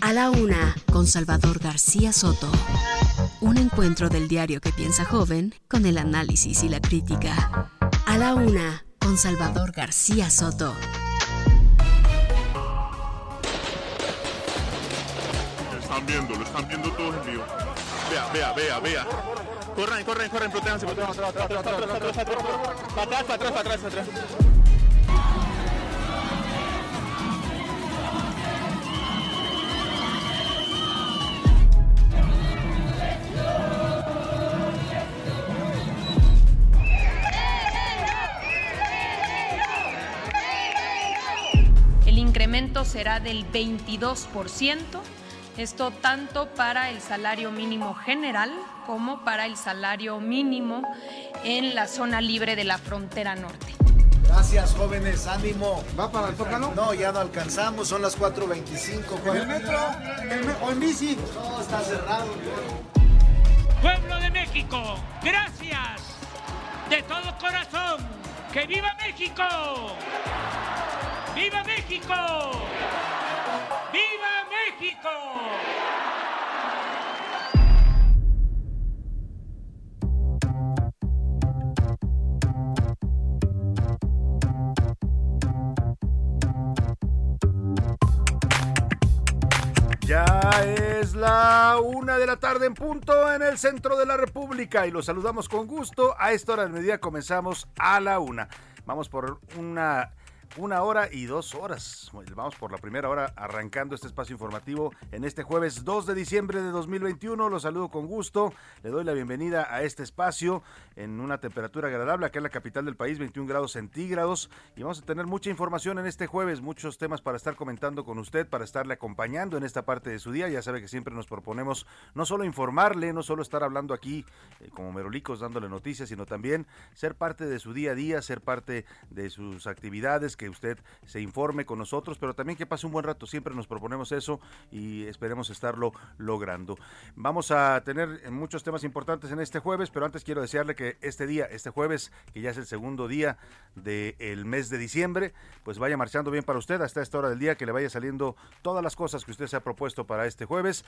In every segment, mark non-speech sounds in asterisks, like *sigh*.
a la una, con Salvador García Soto. Un encuentro del diario que piensa joven con el análisis y la crítica. A la una, con Salvador García Soto. Lo están viendo, lo están viendo todos en vivo. Vea, vea, vea, vea. Corran, corran, corran, protéjanse, protéjanse. Para atrás, para atrás, para atrás, para atrás, será del 22%, esto tanto para el salario mínimo general como para el salario mínimo en la zona libre de la frontera norte. Gracias, jóvenes, ánimo. ¿Va para el Zócalo? No, ya no alcanzamos, son las 4.25. ¿En el metro? ¿En me- ¿O en bici? No, está cerrado. Pueblo de México, gracias de todo corazón. ¡Que viva México! ¡Viva México! ¡Viva México! Ya es la una de la tarde en punto en el centro de la República y los saludamos con gusto. A esta hora del mediodía comenzamos a la una. Vamos por una una hora y dos horas. Vamos por la primera hora arrancando este espacio informativo en este jueves 2 de diciembre de 2021. Los saludo con gusto. Le doy la bienvenida a este espacio en una temperatura agradable acá en la capital del país, 21 grados centígrados. Y vamos a tener mucha información en este jueves, muchos temas para estar comentando con usted, para estarle acompañando en esta parte de su día. Ya sabe que siempre nos proponemos no solo informarle, no solo estar hablando aquí eh, como merolicos dándole noticias, sino también ser parte de su día a día, ser parte de sus actividades, que usted se informe con nosotros, pero también que pase un buen rato. Siempre nos proponemos eso y esperemos estarlo logrando. Vamos a tener muchos temas importantes en este jueves, pero antes quiero desearle que este día, este jueves, que ya es el segundo día del mes de diciembre, pues vaya marchando bien para usted hasta esta hora del día, que le vaya saliendo todas las cosas que usted se ha propuesto para este jueves.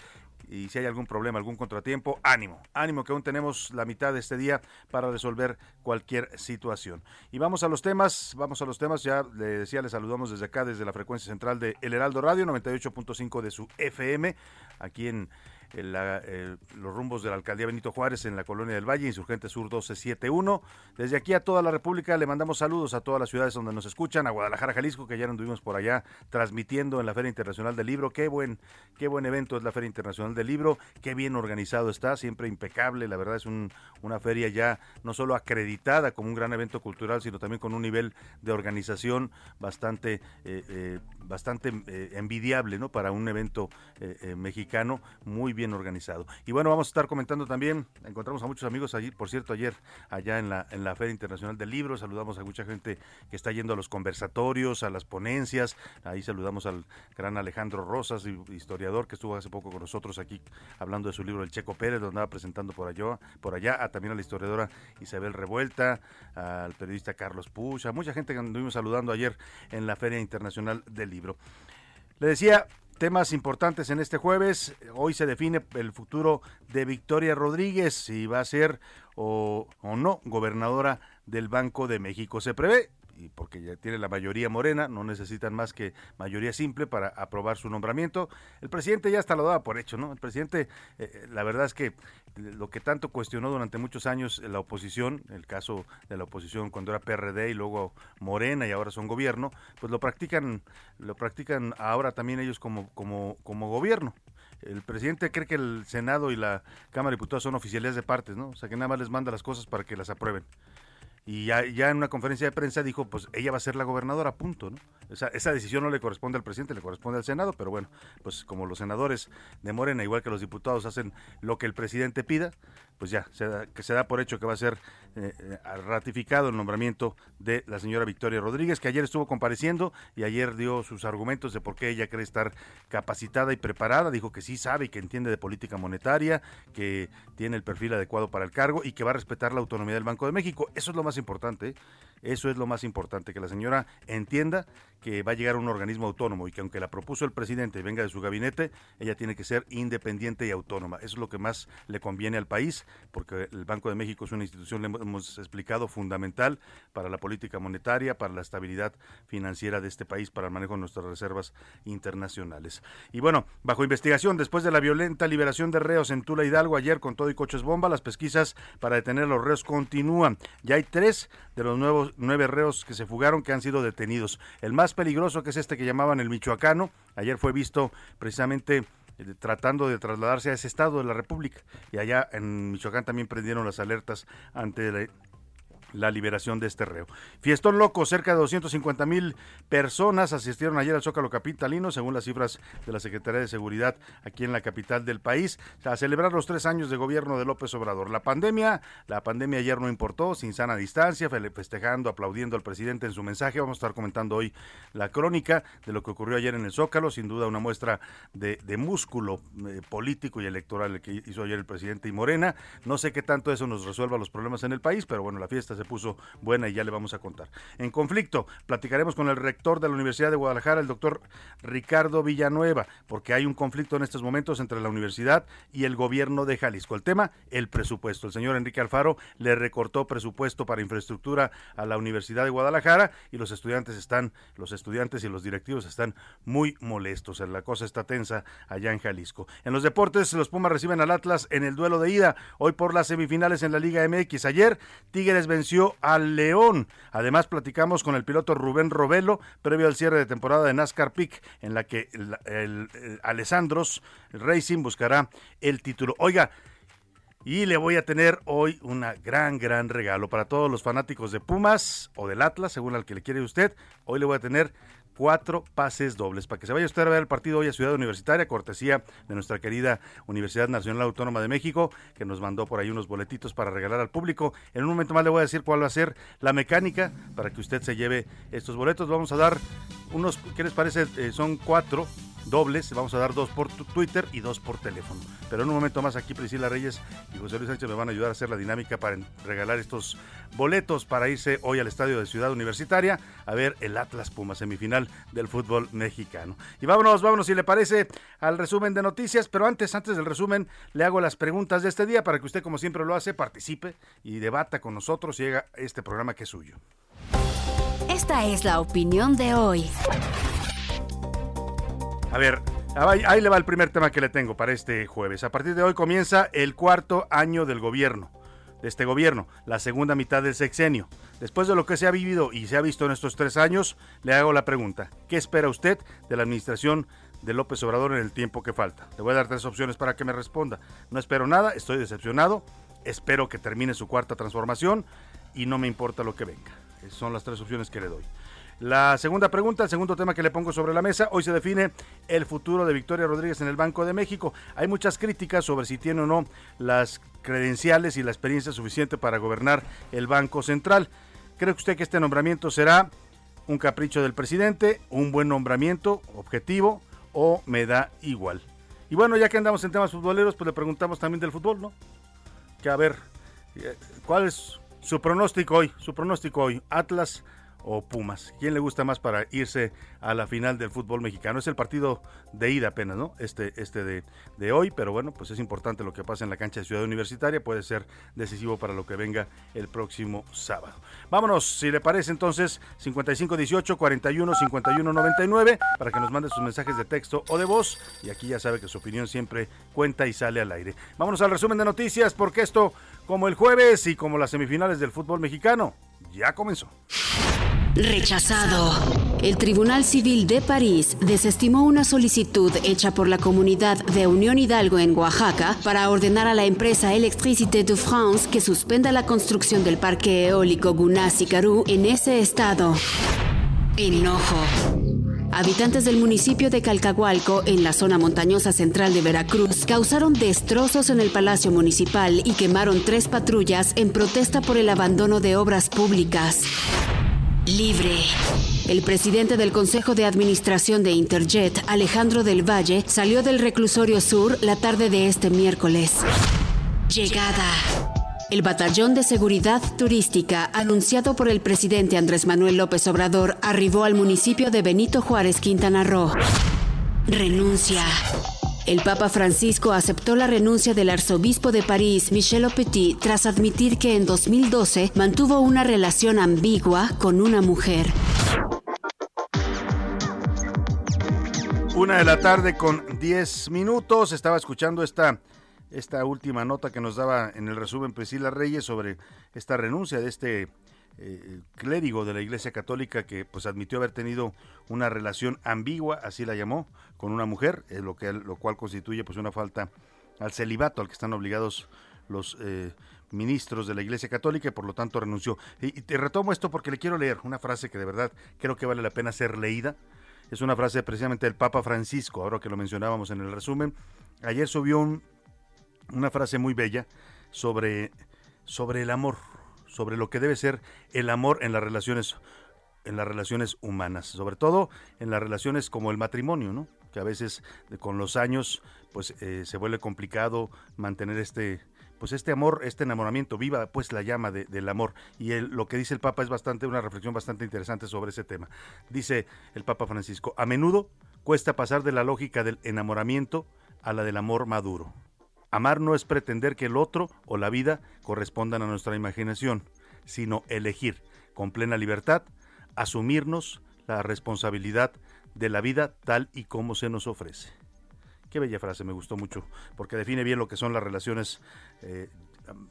Y si hay algún problema, algún contratiempo, ánimo, ánimo que aún tenemos la mitad de este día para resolver cualquier situación. Y vamos a los temas, vamos a los temas, ya le decía, le saludamos desde acá, desde la frecuencia central de El Heraldo Radio, 98.5 de su FM, aquí en eh, los rumbos de la alcaldía Benito Juárez en la colonia del Valle, Insurgente Sur 1271. Desde aquí a toda la República le mandamos saludos a todas las ciudades donde nos escuchan, a Guadalajara, Jalisco, que ya anduvimos por allá transmitiendo en la Feria Internacional del Libro. Qué buen, qué buen evento es la Feria Internacional del Libro, qué bien organizado está, siempre impecable. La verdad es un, una feria ya no solo acreditada como un gran evento cultural, sino también con un nivel de organización bastante, eh, eh, bastante envidiable ¿no? para un evento mexicano muy bien organizado. Y bueno, vamos a estar comentando también, encontramos a muchos amigos allí, por cierto, ayer allá en la, en la Feria Internacional del Libro, saludamos a mucha gente que está yendo a los conversatorios, a las ponencias, ahí saludamos al gran Alejandro Rosas, historiador que estuvo hace poco con nosotros aquí hablando de su libro El Checo Pérez, lo andaba presentando por allá, por allá, a, también a la historiadora Isabel Revuelta, al periodista Carlos Puch, a mucha gente que anduvimos saludando ayer en la Feria Internacional del Libro. Le decía, temas importantes en este jueves. Hoy se define el futuro de Victoria Rodríguez, si va a ser o, o no gobernadora del Banco de México. Se prevé y porque ya tiene la mayoría morena, no necesitan más que mayoría simple para aprobar su nombramiento. El presidente ya hasta lo daba por hecho, ¿no? El presidente, eh, la verdad es que lo que tanto cuestionó durante muchos años la oposición, el caso de la oposición cuando era PRD y luego Morena y ahora son gobierno, pues lo practican, lo practican ahora también ellos como, como, como gobierno. El presidente cree que el Senado y la Cámara de Diputados son oficialidades de partes, ¿no? O sea, que nada más les manda las cosas para que las aprueben. Y ya, ya, en una conferencia de prensa dijo, pues ella va a ser la gobernadora, punto, ¿no? Esa, esa decisión no le corresponde al presidente, le corresponde al Senado, pero bueno, pues como los senadores de Morena, igual que los diputados, hacen lo que el presidente pida, pues ya, se da, que se da por hecho que va a ser eh, eh, ratificado el nombramiento de la señora Victoria Rodríguez, que ayer estuvo compareciendo y ayer dio sus argumentos de por qué ella cree estar capacitada y preparada, dijo que sí sabe y que entiende de política monetaria, que tiene el perfil adecuado para el cargo y que va a respetar la autonomía del Banco de México. Eso es lo más importante. Eso es lo más importante, que la señora entienda que va a llegar a un organismo autónomo y que aunque la propuso el presidente y venga de su gabinete, ella tiene que ser independiente y autónoma. Eso es lo que más le conviene al país, porque el Banco de México es una institución, le hemos explicado, fundamental para la política monetaria, para la estabilidad financiera de este país, para el manejo de nuestras reservas internacionales. Y bueno, bajo investigación, después de la violenta liberación de reos en Tula Hidalgo ayer con todo y coches bomba, las pesquisas para detener a los reos continúan. Ya hay tres de los nuevos nueve reos que se fugaron que han sido detenidos. El más peligroso, que es este que llamaban el michoacano, ayer fue visto precisamente eh, tratando de trasladarse a ese estado de la República. Y allá en Michoacán también prendieron las alertas ante la la liberación de este reo. Fiestón loco, cerca de 250 mil personas asistieron ayer al Zócalo Capitalino, según las cifras de la Secretaría de Seguridad aquí en la capital del país, a celebrar los tres años de gobierno de López Obrador. La pandemia, la pandemia ayer no importó, sin sana distancia, festejando, aplaudiendo al presidente en su mensaje. Vamos a estar comentando hoy la crónica de lo que ocurrió ayer en el Zócalo, sin duda una muestra de, músculo eh, político y electoral que hizo ayer el presidente y Morena. No sé qué tanto eso nos resuelva los problemas en el país, pero bueno, la fiesta se puso buena y ya le vamos a contar. En conflicto, platicaremos con el rector de la Universidad de Guadalajara, el doctor Ricardo Villanueva, porque hay un conflicto en estos momentos entre la universidad y el gobierno de Jalisco. El tema, el presupuesto. El señor Enrique Alfaro le recortó presupuesto para infraestructura a la Universidad de Guadalajara y los estudiantes están, los estudiantes y los directivos están muy molestos. La cosa está tensa allá en Jalisco. En los deportes, los Pumas reciben al Atlas en el duelo de ida, hoy por las semifinales en la Liga MX. Ayer, Tigres venció al León. Además, platicamos con el piloto Rubén Robelo previo al cierre de temporada de NASCAR Peak, en la que Alessandros Racing buscará el título. Oiga, y le voy a tener hoy una gran, gran regalo para todos los fanáticos de Pumas o del Atlas, según al que le quiere usted. Hoy le voy a tener cuatro pases dobles para que se vaya usted a ver el partido hoy a Ciudad Universitaria, cortesía de nuestra querida Universidad Nacional Autónoma de México, que nos mandó por ahí unos boletitos para regalar al público. En un momento más le voy a decir cuál va a ser la mecánica para que usted se lleve estos boletos. Vamos a dar unos, ¿qué les parece? Eh, son cuatro dobles, vamos a dar dos por Twitter y dos por teléfono. Pero en un momento más aquí Priscila Reyes y José Luis Sánchez me van a ayudar a hacer la dinámica para regalar estos boletos para irse hoy al estadio de Ciudad Universitaria a ver el Atlas Puma semifinal del fútbol mexicano. Y vámonos, vámonos si le parece al resumen de noticias, pero antes, antes del resumen, le hago las preguntas de este día para que usted como siempre lo hace, participe y debata con nosotros y haga este programa que es suyo. Esta es la opinión de hoy. A ver, ahí le va el primer tema que le tengo para este jueves. A partir de hoy comienza el cuarto año del gobierno, de este gobierno, la segunda mitad del sexenio. Después de lo que se ha vivido y se ha visto en estos tres años, le hago la pregunta, ¿qué espera usted de la administración de López Obrador en el tiempo que falta? Le voy a dar tres opciones para que me responda. No espero nada, estoy decepcionado, espero que termine su cuarta transformación y no me importa lo que venga. Son las tres opciones que le doy. La segunda pregunta, el segundo tema que le pongo sobre la mesa, hoy se define el futuro de Victoria Rodríguez en el Banco de México. Hay muchas críticas sobre si tiene o no las credenciales y la experiencia suficiente para gobernar el Banco Central. ¿Cree usted que este nombramiento será un capricho del presidente, un buen nombramiento, objetivo, o me da igual? Y bueno, ya que andamos en temas futboleros, pues le preguntamos también del fútbol, ¿no? Que a ver, eh, ¿cuál es su pronóstico hoy? Su pronóstico hoy. Atlas o Pumas. ¿Quién le gusta más para irse a la final del fútbol mexicano? Es el partido de ida apenas, ¿no? Este, este de, de hoy, pero bueno, pues es importante lo que pasa en la cancha de Ciudad Universitaria, puede ser decisivo para lo que venga el próximo sábado. Vámonos, si le parece entonces, 5518 41 51 99 para que nos mande sus mensajes de texto o de voz y aquí ya sabe que su opinión siempre cuenta y sale al aire. Vámonos al resumen de noticias porque esto, como el jueves y como las semifinales del fútbol mexicano, ya comenzó. Rechazado. El Tribunal Civil de París desestimó una solicitud hecha por la comunidad de Unión Hidalgo en Oaxaca para ordenar a la empresa Electricité de France que suspenda la construcción del parque eólico Gunasi-Caru en ese estado. Enojo. Habitantes del municipio de Calcahualco, en la zona montañosa central de Veracruz, causaron destrozos en el Palacio Municipal y quemaron tres patrullas en protesta por el abandono de obras públicas. Libre. El presidente del Consejo de Administración de Interjet, Alejandro del Valle, salió del reclusorio sur la tarde de este miércoles. Llegada. El batallón de seguridad turística, anunciado por el presidente Andrés Manuel López Obrador, arribó al municipio de Benito Juárez, Quintana Roo. Renuncia. El Papa Francisco aceptó la renuncia del arzobispo de París, Michel Petit, tras admitir que en 2012 mantuvo una relación ambigua con una mujer. Una de la tarde con 10 minutos. Estaba escuchando esta, esta última nota que nos daba en el resumen Priscila Reyes sobre esta renuncia de este eh, clérigo de la Iglesia Católica que pues admitió haber tenido una relación ambigua, así la llamó, con una mujer, eh, lo, que, lo cual constituye pues una falta al celibato al que están obligados los eh, ministros de la Iglesia Católica y por lo tanto renunció. Y, te retomo esto porque le quiero leer una frase que de verdad creo que vale la pena ser leída. Es una frase precisamente del Papa Francisco, ahora que lo mencionábamos en el resumen. Ayer subió una frase muy bella sobre, sobre el amor, sobre lo que debe ser el amor en las relaciones en las relaciones humanas, sobre todo en las relaciones como el matrimonio, ¿no? Que a veces con los años pues eh, se vuelve complicado mantener este pues este amor, este enamoramiento, viva pues la llama del amor. Y lo que dice el Papa es bastante, una reflexión bastante interesante sobre ese tema. Dice el Papa Francisco, a menudo cuesta pasar de la lógica del enamoramiento a la del amor maduro. Amar no es pretender que el otro o la vida correspondan a nuestra imaginación, sino elegir con plena libertad, asumirnos la responsabilidad de la vida tal y como se nos ofrece. Qué bella frase, me gustó mucho, porque define bien lo que son las relaciones eh,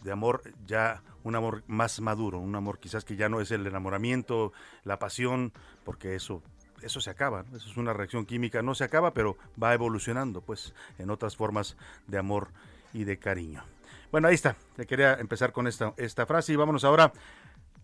de amor, ya un amor más maduro, un amor quizás que ya no es el enamoramiento, la pasión, porque eso eso se acaba, eso es una reacción química, no se acaba, pero va evolucionando, pues, en otras formas de amor y de cariño. Bueno, ahí está. Te quería empezar con esta, esta frase y vámonos ahora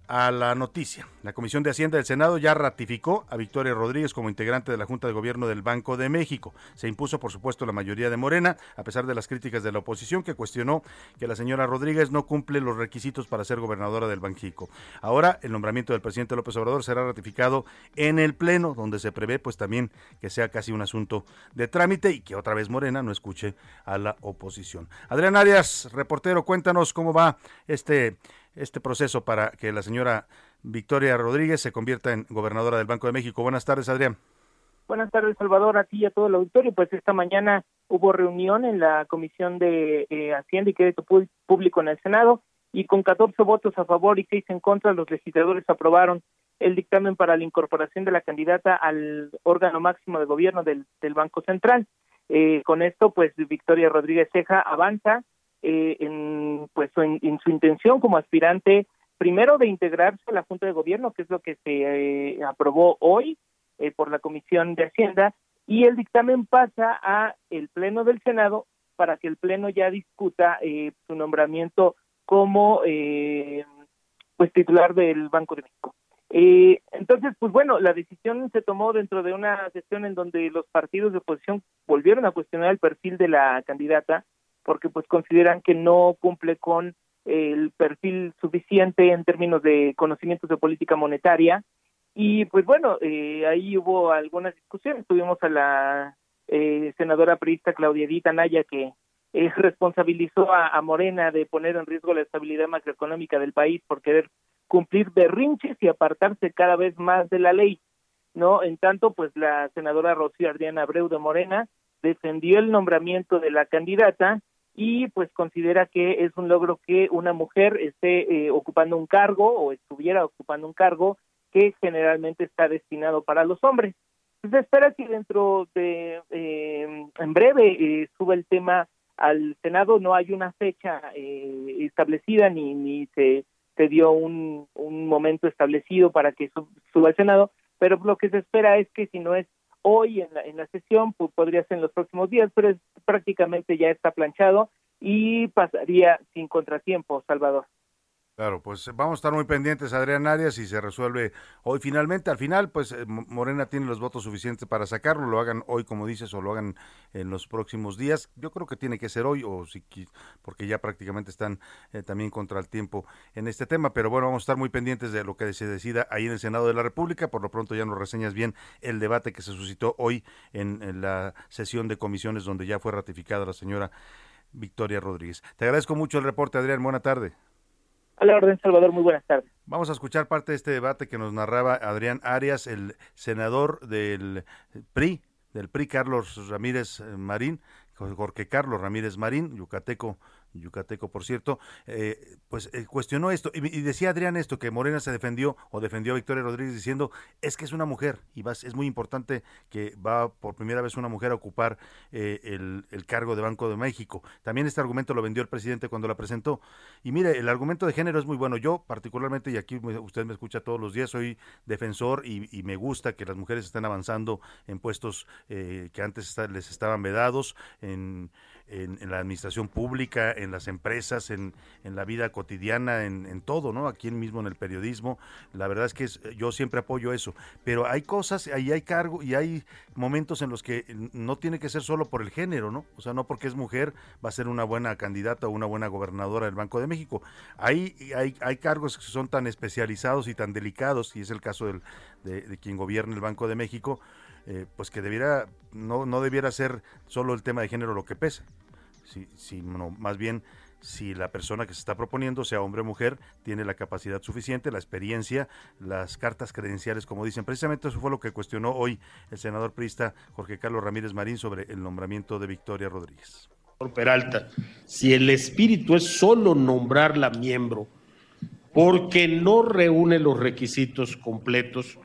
a la noticia. La Comisión de Hacienda del Senado ya ratificó a Victoria Rodríguez como integrante de la Junta de Gobierno del Banco de México. Se impuso, por supuesto, la mayoría de Morena, a pesar de las críticas de la oposición que cuestionó que la señora Rodríguez no cumple los requisitos para ser gobernadora del Banjico. Ahora, el nombramiento del presidente López Obrador será ratificado en el Pleno, donde se prevé, pues también que sea casi un asunto de trámite y que otra vez Morena no escuche a la oposición. Adrián Arias, reportero, cuéntanos cómo va este este proceso para que la señora Victoria Rodríguez se convierta en gobernadora del Banco de México. Buenas tardes, Adrián. Buenas tardes, Salvador, a ti y a todo el auditorio. Pues esta mañana hubo reunión en la Comisión de eh, Hacienda y Crédito Público en el Senado y con 14 votos a favor y 6 en contra, los legisladores aprobaron el dictamen para la incorporación de la candidata al órgano máximo de gobierno del, Banco Central. Eh, con esto, pues Victoria Rodríguez Ceja avanza eh, en, pues, en, su intención como aspirante, primero de integrarse a la Junta de Gobierno, que es lo que se eh, aprobó hoy eh, por la Comisión de Hacienda, y el dictamen pasa a el Pleno del Senado para que el Pleno ya discuta su nombramiento como pues titular del Banco de México. entonces, pues bueno, la decisión se tomó dentro de una sesión en donde los partidos de oposición volvieron a cuestionar el perfil de la candidata porque pues consideran que no cumple con el perfil suficiente en términos de conocimientos de política monetaria. Y pues bueno eh, ahí hubo algunas discusiones. Tuvimos a la eh, senadora priista Claudia Edith Naya que eh, responsabilizó a, a, Morena de poner en riesgo la estabilidad macroeconómica del país por querer cumplir berrinches y apartarse cada vez más de la ley no en tanto pues la senadora Rocío Adriana Abreu de Morena defendió el nombramiento de la candidata y pues considera que es un logro que una mujer esté eh, ocupando un cargo o estuviera ocupando un cargo que generalmente está destinado para los hombres. Se espera que dentro de, eh, en breve, eh, suba el tema al Senado, no hay una fecha establecida ni, ni se se dio un, un momento establecido para que suba al Senado, pero lo que se espera es que si no es hoy en la, en la sesión, pues podría ser en los próximos días, pero es, prácticamente ya está planchado y pasaría sin contratiempo, Salvador. Claro, pues vamos a estar muy pendientes, Adrián Arias, y se resuelve hoy finalmente. Al final, pues eh, Morena tiene los votos suficientes para sacarlo, lo hagan hoy, como dices, o lo hagan en los próximos días. Yo creo que tiene que ser hoy, o si, porque ya prácticamente están eh, también contra el tiempo en este tema. Pero bueno, vamos a estar muy pendientes de lo que se decida ahí en el Senado de la República. Por lo pronto ya nos reseñas bien el debate que se suscitó hoy en, en la sesión de comisiones donde ya fue ratificada la señora Victoria Rodríguez. Te agradezco mucho el reporte, Adrián. Buena tarde. A la orden, Salvador, muy buenas tardes. Vamos a escuchar parte de este debate que nos narraba Adrián Arias, el senador del PRI, del PRI Carlos Ramírez Marín, Jorge Carlos Ramírez Marín, yucateco yucateco por cierto, eh, pues eh, cuestionó esto y, decía Adrián esto, que Morena se defendió o defendió a Victoria Rodríguez diciendo, es que es una mujer y es muy importante que va por primera vez una mujer a ocupar eh, el, cargo de Banco de México. También este argumento lo vendió el presidente cuando la presentó. Y mire, el argumento de género es muy bueno. Yo particularmente, y aquí usted me escucha todos los días, soy defensor y, y me gusta que las mujeres estén avanzando en puestos que antes les estaban vedados, en en, la administración pública, en las empresas, en, en la vida cotidiana, en, en, todo, ¿no? Aquí mismo en el periodismo. La verdad es que yo siempre apoyo eso. Pero hay cosas, ahí hay cargo y hay momentos en los que no tiene que ser solo por el género, ¿no? O sea, no porque es mujer va a ser una buena candidata o una buena gobernadora del Banco de México. Hay, hay, hay cargos que son tan especializados y tan delicados, y es el caso del, de, de quien gobierna el Banco de México, eh, pues que debiera, no, no debiera ser solo el tema de género lo que pesa, sino más bien si la persona que se está proponiendo, sea hombre o mujer, tiene la capacidad suficiente, la experiencia, las cartas credenciales, como dicen. Precisamente eso fue lo que cuestionó hoy el senador priista Jorge Carlos Ramírez Marín sobre el nombramiento de Victoria Rodríguez. Peralta, si el espíritu es solo nombrarla miembro, porque no reúne los requisitos completos,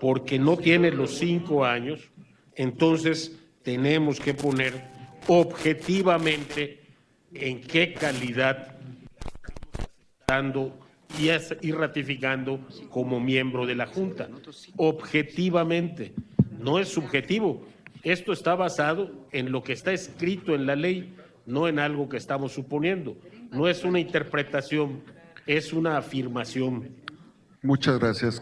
porque no tiene los cinco años, entonces tenemos que poner objetivamente en qué calidad dando y ratificando como miembro de la Junta. Objetivamente, no es subjetivo. Esto está basado en lo que está escrito en la ley, no en algo que estamos suponiendo. No es una interpretación, es una afirmación. Muchas gracias.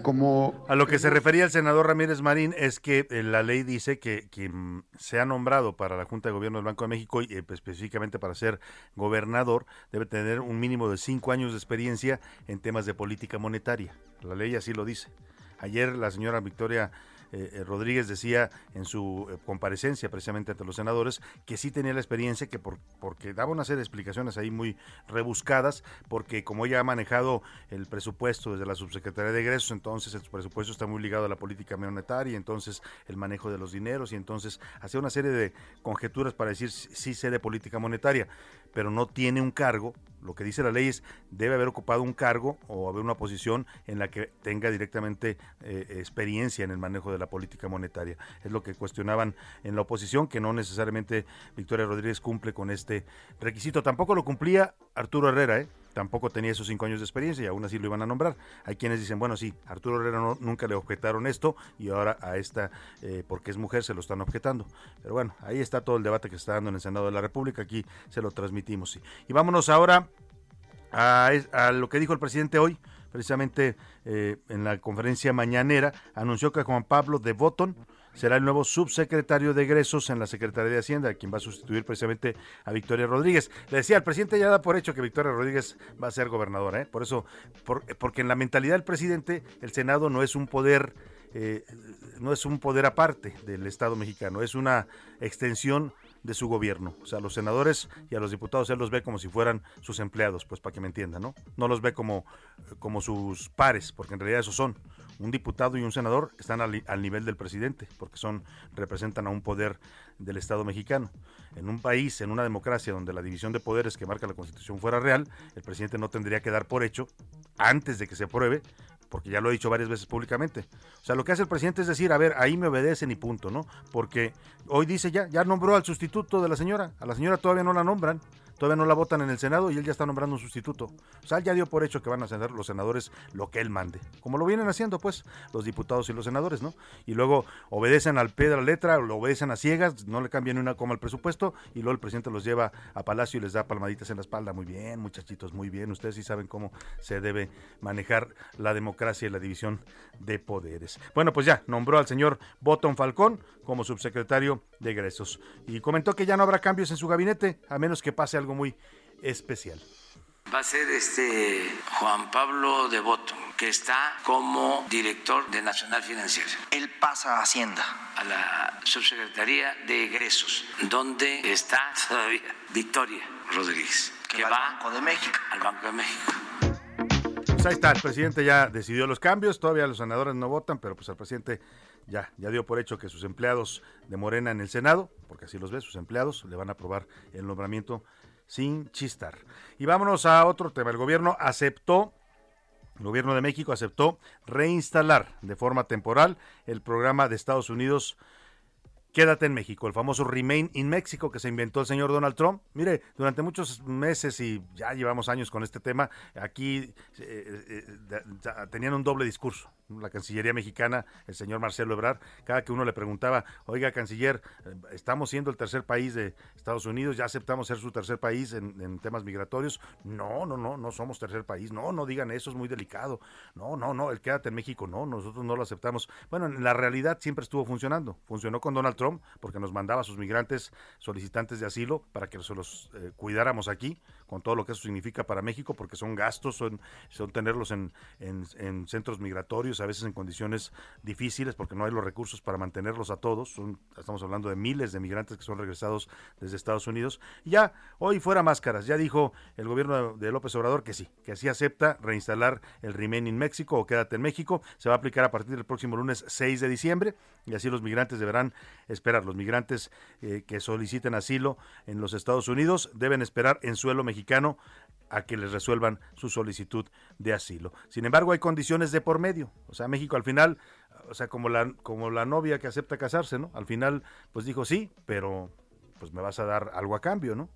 A lo que se refería el senador Ramírez Marín es que eh, la ley dice que quien sea nombrado para la Junta de Gobierno del Banco de México y eh, específicamente para ser gobernador debe tener un mínimo de cinco años de experiencia en temas de política monetaria. La ley así lo dice. Ayer la señora Victoria eh, eh, Rodríguez decía en su eh, comparecencia precisamente ante los senadores que sí tenía la experiencia, que por, porque daba una serie de explicaciones ahí muy rebuscadas, porque como ella ha manejado el presupuesto desde la subsecretaría de egresos, entonces el presupuesto está muy ligado a la política monetaria, entonces el manejo de los dineros, y entonces hacía una serie de conjeturas para decir sí sé de política monetaria, pero no tiene un cargo lo que dice la ley es debe haber ocupado un cargo o haber una posición en la que tenga directamente eh, experiencia en el manejo de la política monetaria. Es lo que cuestionaban en la oposición, que no necesariamente Victoria Rodríguez cumple con este requisito. Tampoco lo cumplía Arturo Herrera, ¿eh? Tampoco tenía esos cinco años de experiencia y aún así lo iban a nombrar. Hay quienes dicen, bueno, sí, Arturo Herrera nunca le objetaron esto y ahora a esta, eh, porque es mujer, se lo están objetando. Pero bueno, ahí está todo el debate que se está dando en el Senado de la República, aquí se lo transmitimos. Sí. Y vámonos ahora a, a lo que dijo el presidente hoy precisamente eh, en la conferencia mañanera, anunció que Juan Pablo de Botton será el nuevo subsecretario de egresos en la Secretaría de Hacienda, quien va a sustituir precisamente a Victoria Rodríguez. Le decía, el presidente ya da por hecho que Victoria Rodríguez va a ser gobernadora, ¿eh? por eso, porque en la mentalidad del presidente, el Senado no es un poder, eh, no es un poder aparte del Estado mexicano, es una extensión de su gobierno. O sea, a los senadores y a los diputados él los ve como si fueran sus empleados, pues para que me entiendan, ¿no? No los ve como, como sus pares, porque en realidad esos son. Un diputado y un senador están al, al nivel del presidente, porque son, representan a un poder del Estado mexicano. En un país, en una democracia donde la división de poderes que marca la Constitución fuera real, el presidente no tendría que dar por hecho, antes de que se apruebe, porque ya lo he dicho varias veces públicamente. O sea, lo que hace el presidente es decir, a ver, ahí me obedecen y punto, ¿no? Porque hoy dice ya, ya nombró al sustituto de la señora, a la señora todavía no la nombran, todavía no la votan en el Senado y él ya está nombrando un sustituto. O sea, él ya dio por hecho que van a hacer los senadores lo que él mande. Como lo vienen haciendo, pues, los diputados y los senadores, ¿no? Y luego obedecen al pie de la letra, lo obedecen a ciegas, no le cambian una coma al presupuesto y luego el presidente los lleva a Palacio y les da palmaditas en la espalda. Muy bien, muchachitos, muy bien. Ustedes sí saben cómo se debe manejar la democracia y la división de poderes. Bueno, pues ya nombró al señor Botón Falcón como subsecretario de egresos y comentó que ya no habrá cambios en su gabinete a menos que pase algo muy especial. Va a ser este Juan Pablo Devoto, que está como director de Nacional Financiera. Él pasa a Hacienda, a la subsecretaría de egresos, donde está todavía Victoria Rodríguez, que, va, al Banco de México. Al Banco de México. Pues ahí está, el presidente ya decidió los cambios, todavía los senadores no votan, pero pues el presidente ya, ya dio por hecho que sus empleados de Morena en el Senado, porque así los ve, sus empleados, le van a aprobar el nombramiento sin chistar. Y vámonos a otro tema. El gobierno aceptó, el gobierno de México aceptó reinstalar de forma temporal el programa de Estados Unidos Quédate en México, el famoso Remain in México que se inventó el señor Donald Trump. Mire, durante muchos meses y ya llevamos años con este tema, aquí eh, eh, tenían un doble discurso. La Cancillería mexicana, el señor Marcelo Ebrard, cada que uno le preguntaba, oiga, canciller, estamos siendo el tercer país de Estados Unidos, ya aceptamos ser su tercer país en, en temas migratorios. No, no, no, no somos tercer país. No, no digan eso, es muy delicado. No, no, no, el Quédate en México, no, nosotros no lo aceptamos. Bueno, en la realidad siempre estuvo funcionando. Funcionó con Donald Trump porque nos mandaba a sus migrantes solicitantes de asilo para que se los eh, cuidáramos aquí, con todo lo que eso significa para México, porque son gastos, son, son tenerlos en, en, centros migratorios, a veces en condiciones difíciles, porque no hay los recursos para mantenerlos a todos. Estamos hablando de miles de migrantes que son regresados desde Estados Unidos. Ya, hoy fuera máscaras, ya dijo el gobierno de López Obrador que sí, que así acepta reinstalar el Remain in México o Quédate en México. Se va a aplicar a partir del próximo lunes 6 de diciembre y así los migrantes deberán esperar. Los migrantes eh, que soliciten asilo en los Estados Unidos deben esperar en suelo mexicano a que les resuelvan su solicitud de asilo. Sin embargo, hay condiciones de por medio. O sea, México al final, o sea, como la, como la novia que acepta casarse, ¿no? Al final, pues dijo sí, pero pues me vas a dar algo a cambio, ¿no?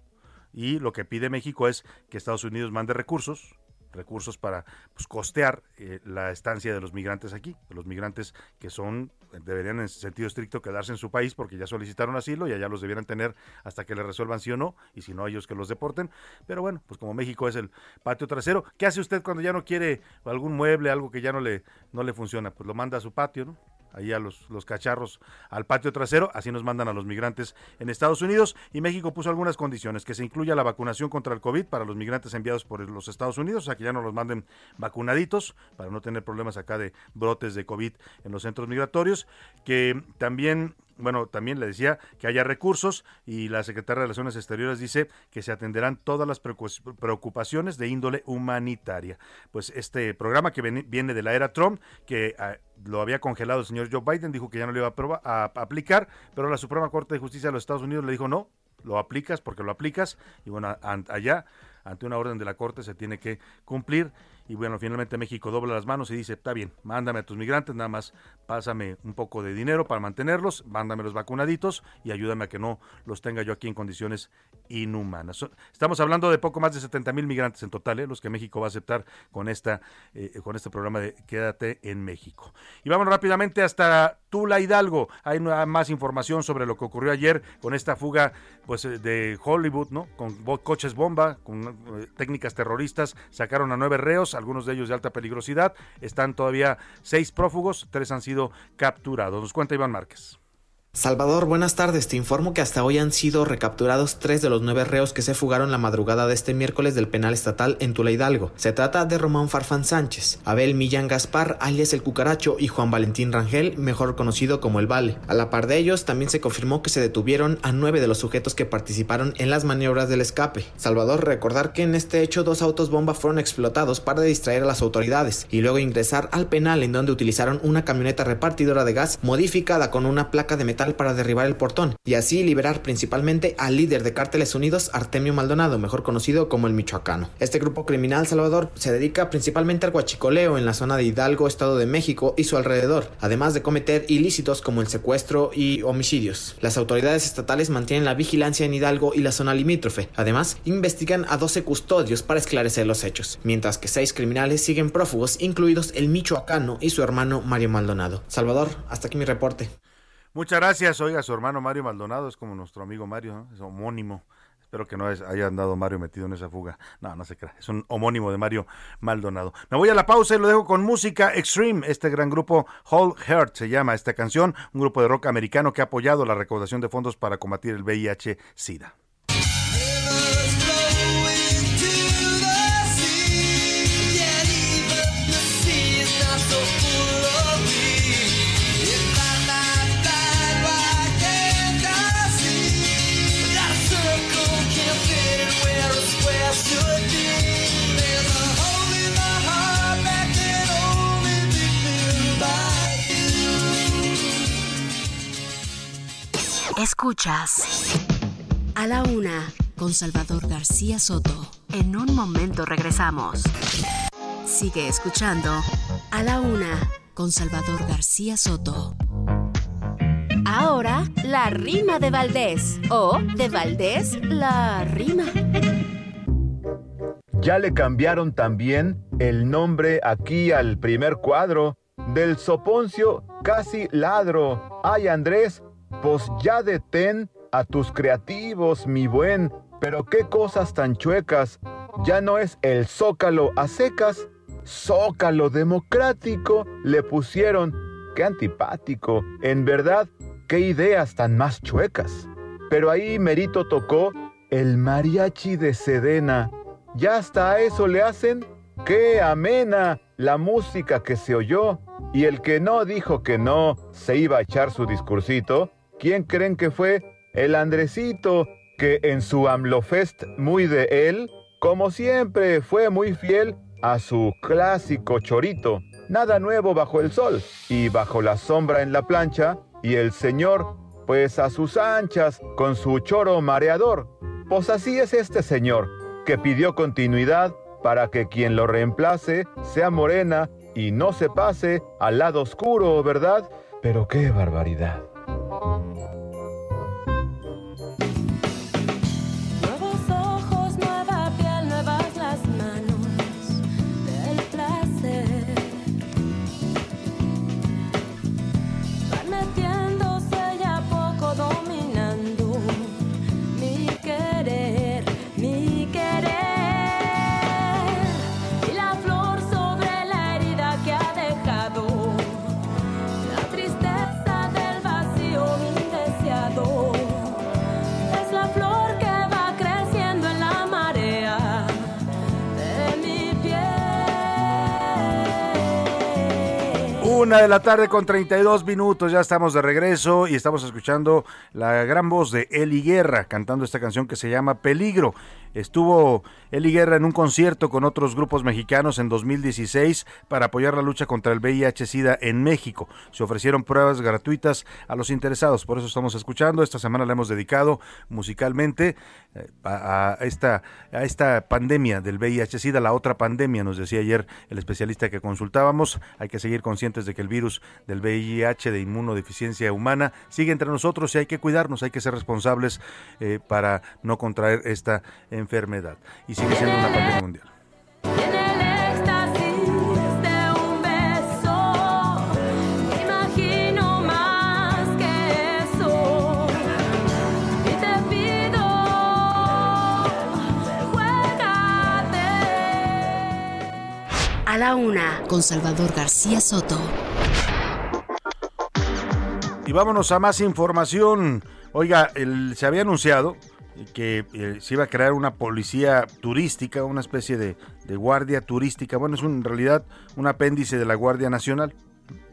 Y lo que pide México es que Estados Unidos mande recursos, recursos para pues, costear eh, la estancia de los migrantes aquí, de los migrantes que son, deberían en sentido estricto quedarse en su país porque ya solicitaron asilo y allá los debieran tener hasta que le resuelvan sí o no, y si no ellos que los deporten. Pero bueno, pues como México es el patio trasero, ¿qué hace usted cuando ya no quiere algún mueble, algo que ya no le, no le funciona? Pues lo manda a su patio, ¿no? Ahí a los, los cacharros al patio trasero, así nos mandan a los migrantes en Estados Unidos y México puso algunas condiciones, que se incluya la vacunación contra el COVID para los migrantes enviados por los Estados Unidos, o sea que ya no los manden vacunaditos para no tener problemas acá de brotes de COVID en los centros migratorios, que también bueno, también le decía que haya recursos y la Secretaría de Relaciones Exteriores dice que se atenderán todas las preocupaciones de índole humanitaria. Pues este programa que viene de la era Trump, que ah, lo había congelado el señor Joe Biden, dijo que ya no lo iba a, aplicar, pero la Suprema Corte de Justicia de los Estados Unidos le dijo no, lo aplicas porque lo aplicas y bueno, allá ante una orden de la Corte se tiene que cumplir y bueno, finalmente México dobla las manos y dice, está bien, mándame a tus migrantes, nada más pásame un poco de dinero para mantenerlos, mándame los vacunaditos y ayúdame a que no los tenga yo aquí en condiciones inhumanas. Estamos hablando de poco más de 70 mil migrantes en total, ¿eh? los que México va a aceptar con, esta, eh, con este programa de Quédate en México. Y vamos rápidamente hasta Tula Hidalgo. Hay más información sobre lo que ocurrió ayer con esta fuga pues, eh, de Hollywood, ¿no? Con coches bomba, con técnicas terroristas, sacaron a nueve reos algunos de ellos de alta peligrosidad. Están todavía seis prófugos, tres han sido capturados. Nos cuenta Iván Márquez. Salvador, buenas tardes. Te informo que hasta hoy han sido recapturados tres de los nueve reos que se fugaron la madrugada de este miércoles del penal estatal en Tula Hidalgo. Se trata de Román Farfán Sánchez, Abel Millán Gaspar, alias el Cucaracho, y Juan Valentín Rangel, mejor conocido como el Vale. A la par de ellos, también se confirmó que se detuvieron a nueve de los sujetos que participaron en las maniobras del escape. Salvador, recordar que en este hecho dos autos bomba fueron explotados para distraer a las autoridades y luego ingresar al penal en donde utilizaron una camioneta repartidora de gas modificada con una placa de metal para derribar el portón y así liberar principalmente al líder de Cárteles Unidos, Artemio Maldonado, mejor conocido como el Michoacano. Este grupo criminal Salvador se dedica principalmente al guachicoleo en la zona de Hidalgo, Estado de México y su alrededor, además de cometer ilícitos como el secuestro y homicidios. Las autoridades estatales mantienen la vigilancia en Hidalgo y la zona limítrofe. Además, investigan a 12 custodios para esclarecer los hechos, mientras que seis criminales siguen prófugos, incluidos el Michoacano y su hermano Mario Maldonado. Salvador, hasta aquí mi reporte. Muchas gracias. Oiga, su hermano Mario Maldonado es como nuestro amigo Mario, ¿no? es homónimo. Espero que no haya andado Mario metido en esa fuga. No, no se crea. Es un homónimo de Mario Maldonado. Me voy a la pausa y lo dejo con música Extreme. Este gran grupo Whole Heart se llama esta canción. Un grupo de rock americano que ha apoyado la recaudación de fondos para combatir el VIH-Sida. Escuchas a la una con Salvador García Soto. En un momento regresamos. Sigue escuchando a la una con Salvador García Soto. Ahora, la rima de Valdés. O de Valdés, la rima. Ya le cambiaron también el nombre aquí al primer cuadro. Del Soponcio casi ladro. Ay Andrés, pues ya detén a tus creativos, mi buen. Pero qué cosas tan chuecas. Ya no es el zócalo a secas. Zócalo democrático le pusieron. Qué antipático. En verdad, qué ideas tan más chuecas. Pero ahí Merito tocó el mariachi de Sedena. Ya hasta a eso le hacen. ¡Qué amena la música que se oyó! Y el que no dijo que no se iba a echar su discursito, ¿quién creen que fue? El Andresito, que en su AMLOFest muy de él, como siempre, fue muy fiel a su clásico chorito. Nada nuevo bajo el sol y bajo la sombra en la plancha, y el señor, pues a sus anchas, con su choro mareador. Pues así es este señor, que pidió continuidad para que quien lo reemplace sea morena y no se pase al lado oscuro, ¿verdad? Pero qué barbaridad. Thank you. Una de la tarde con 32 minutos, ya estamos de regreso y estamos escuchando la gran voz de Eli Guerra cantando esta canción que se llama Peligro. Estuvo Eli Guerra en un concierto con otros grupos mexicanos en 2016 para apoyar la lucha contra el VIH-Sida en México. Se ofrecieron pruebas gratuitas a los interesados, por eso estamos escuchando. Esta semana la hemos dedicado musicalmente a, esta, a esta pandemia del VIH-Sida, la otra pandemia, nos decía ayer el especialista que consultábamos. Hay que seguir conscientes de que el virus del VIH, de inmunodeficiencia humana, sigue entre nosotros y hay que cuidarnos, hay que ser responsables eh, para no contraer esta enfermedad. Y sigue siendo una pandemia mundial. A la una con Salvador García Soto. Y vámonos a más información. Oiga, el- se había anunciado que eh, se iba a crear una policía turística, una especie de, de guardia turística. Bueno, es un- en realidad un apéndice de la Guardia Nacional.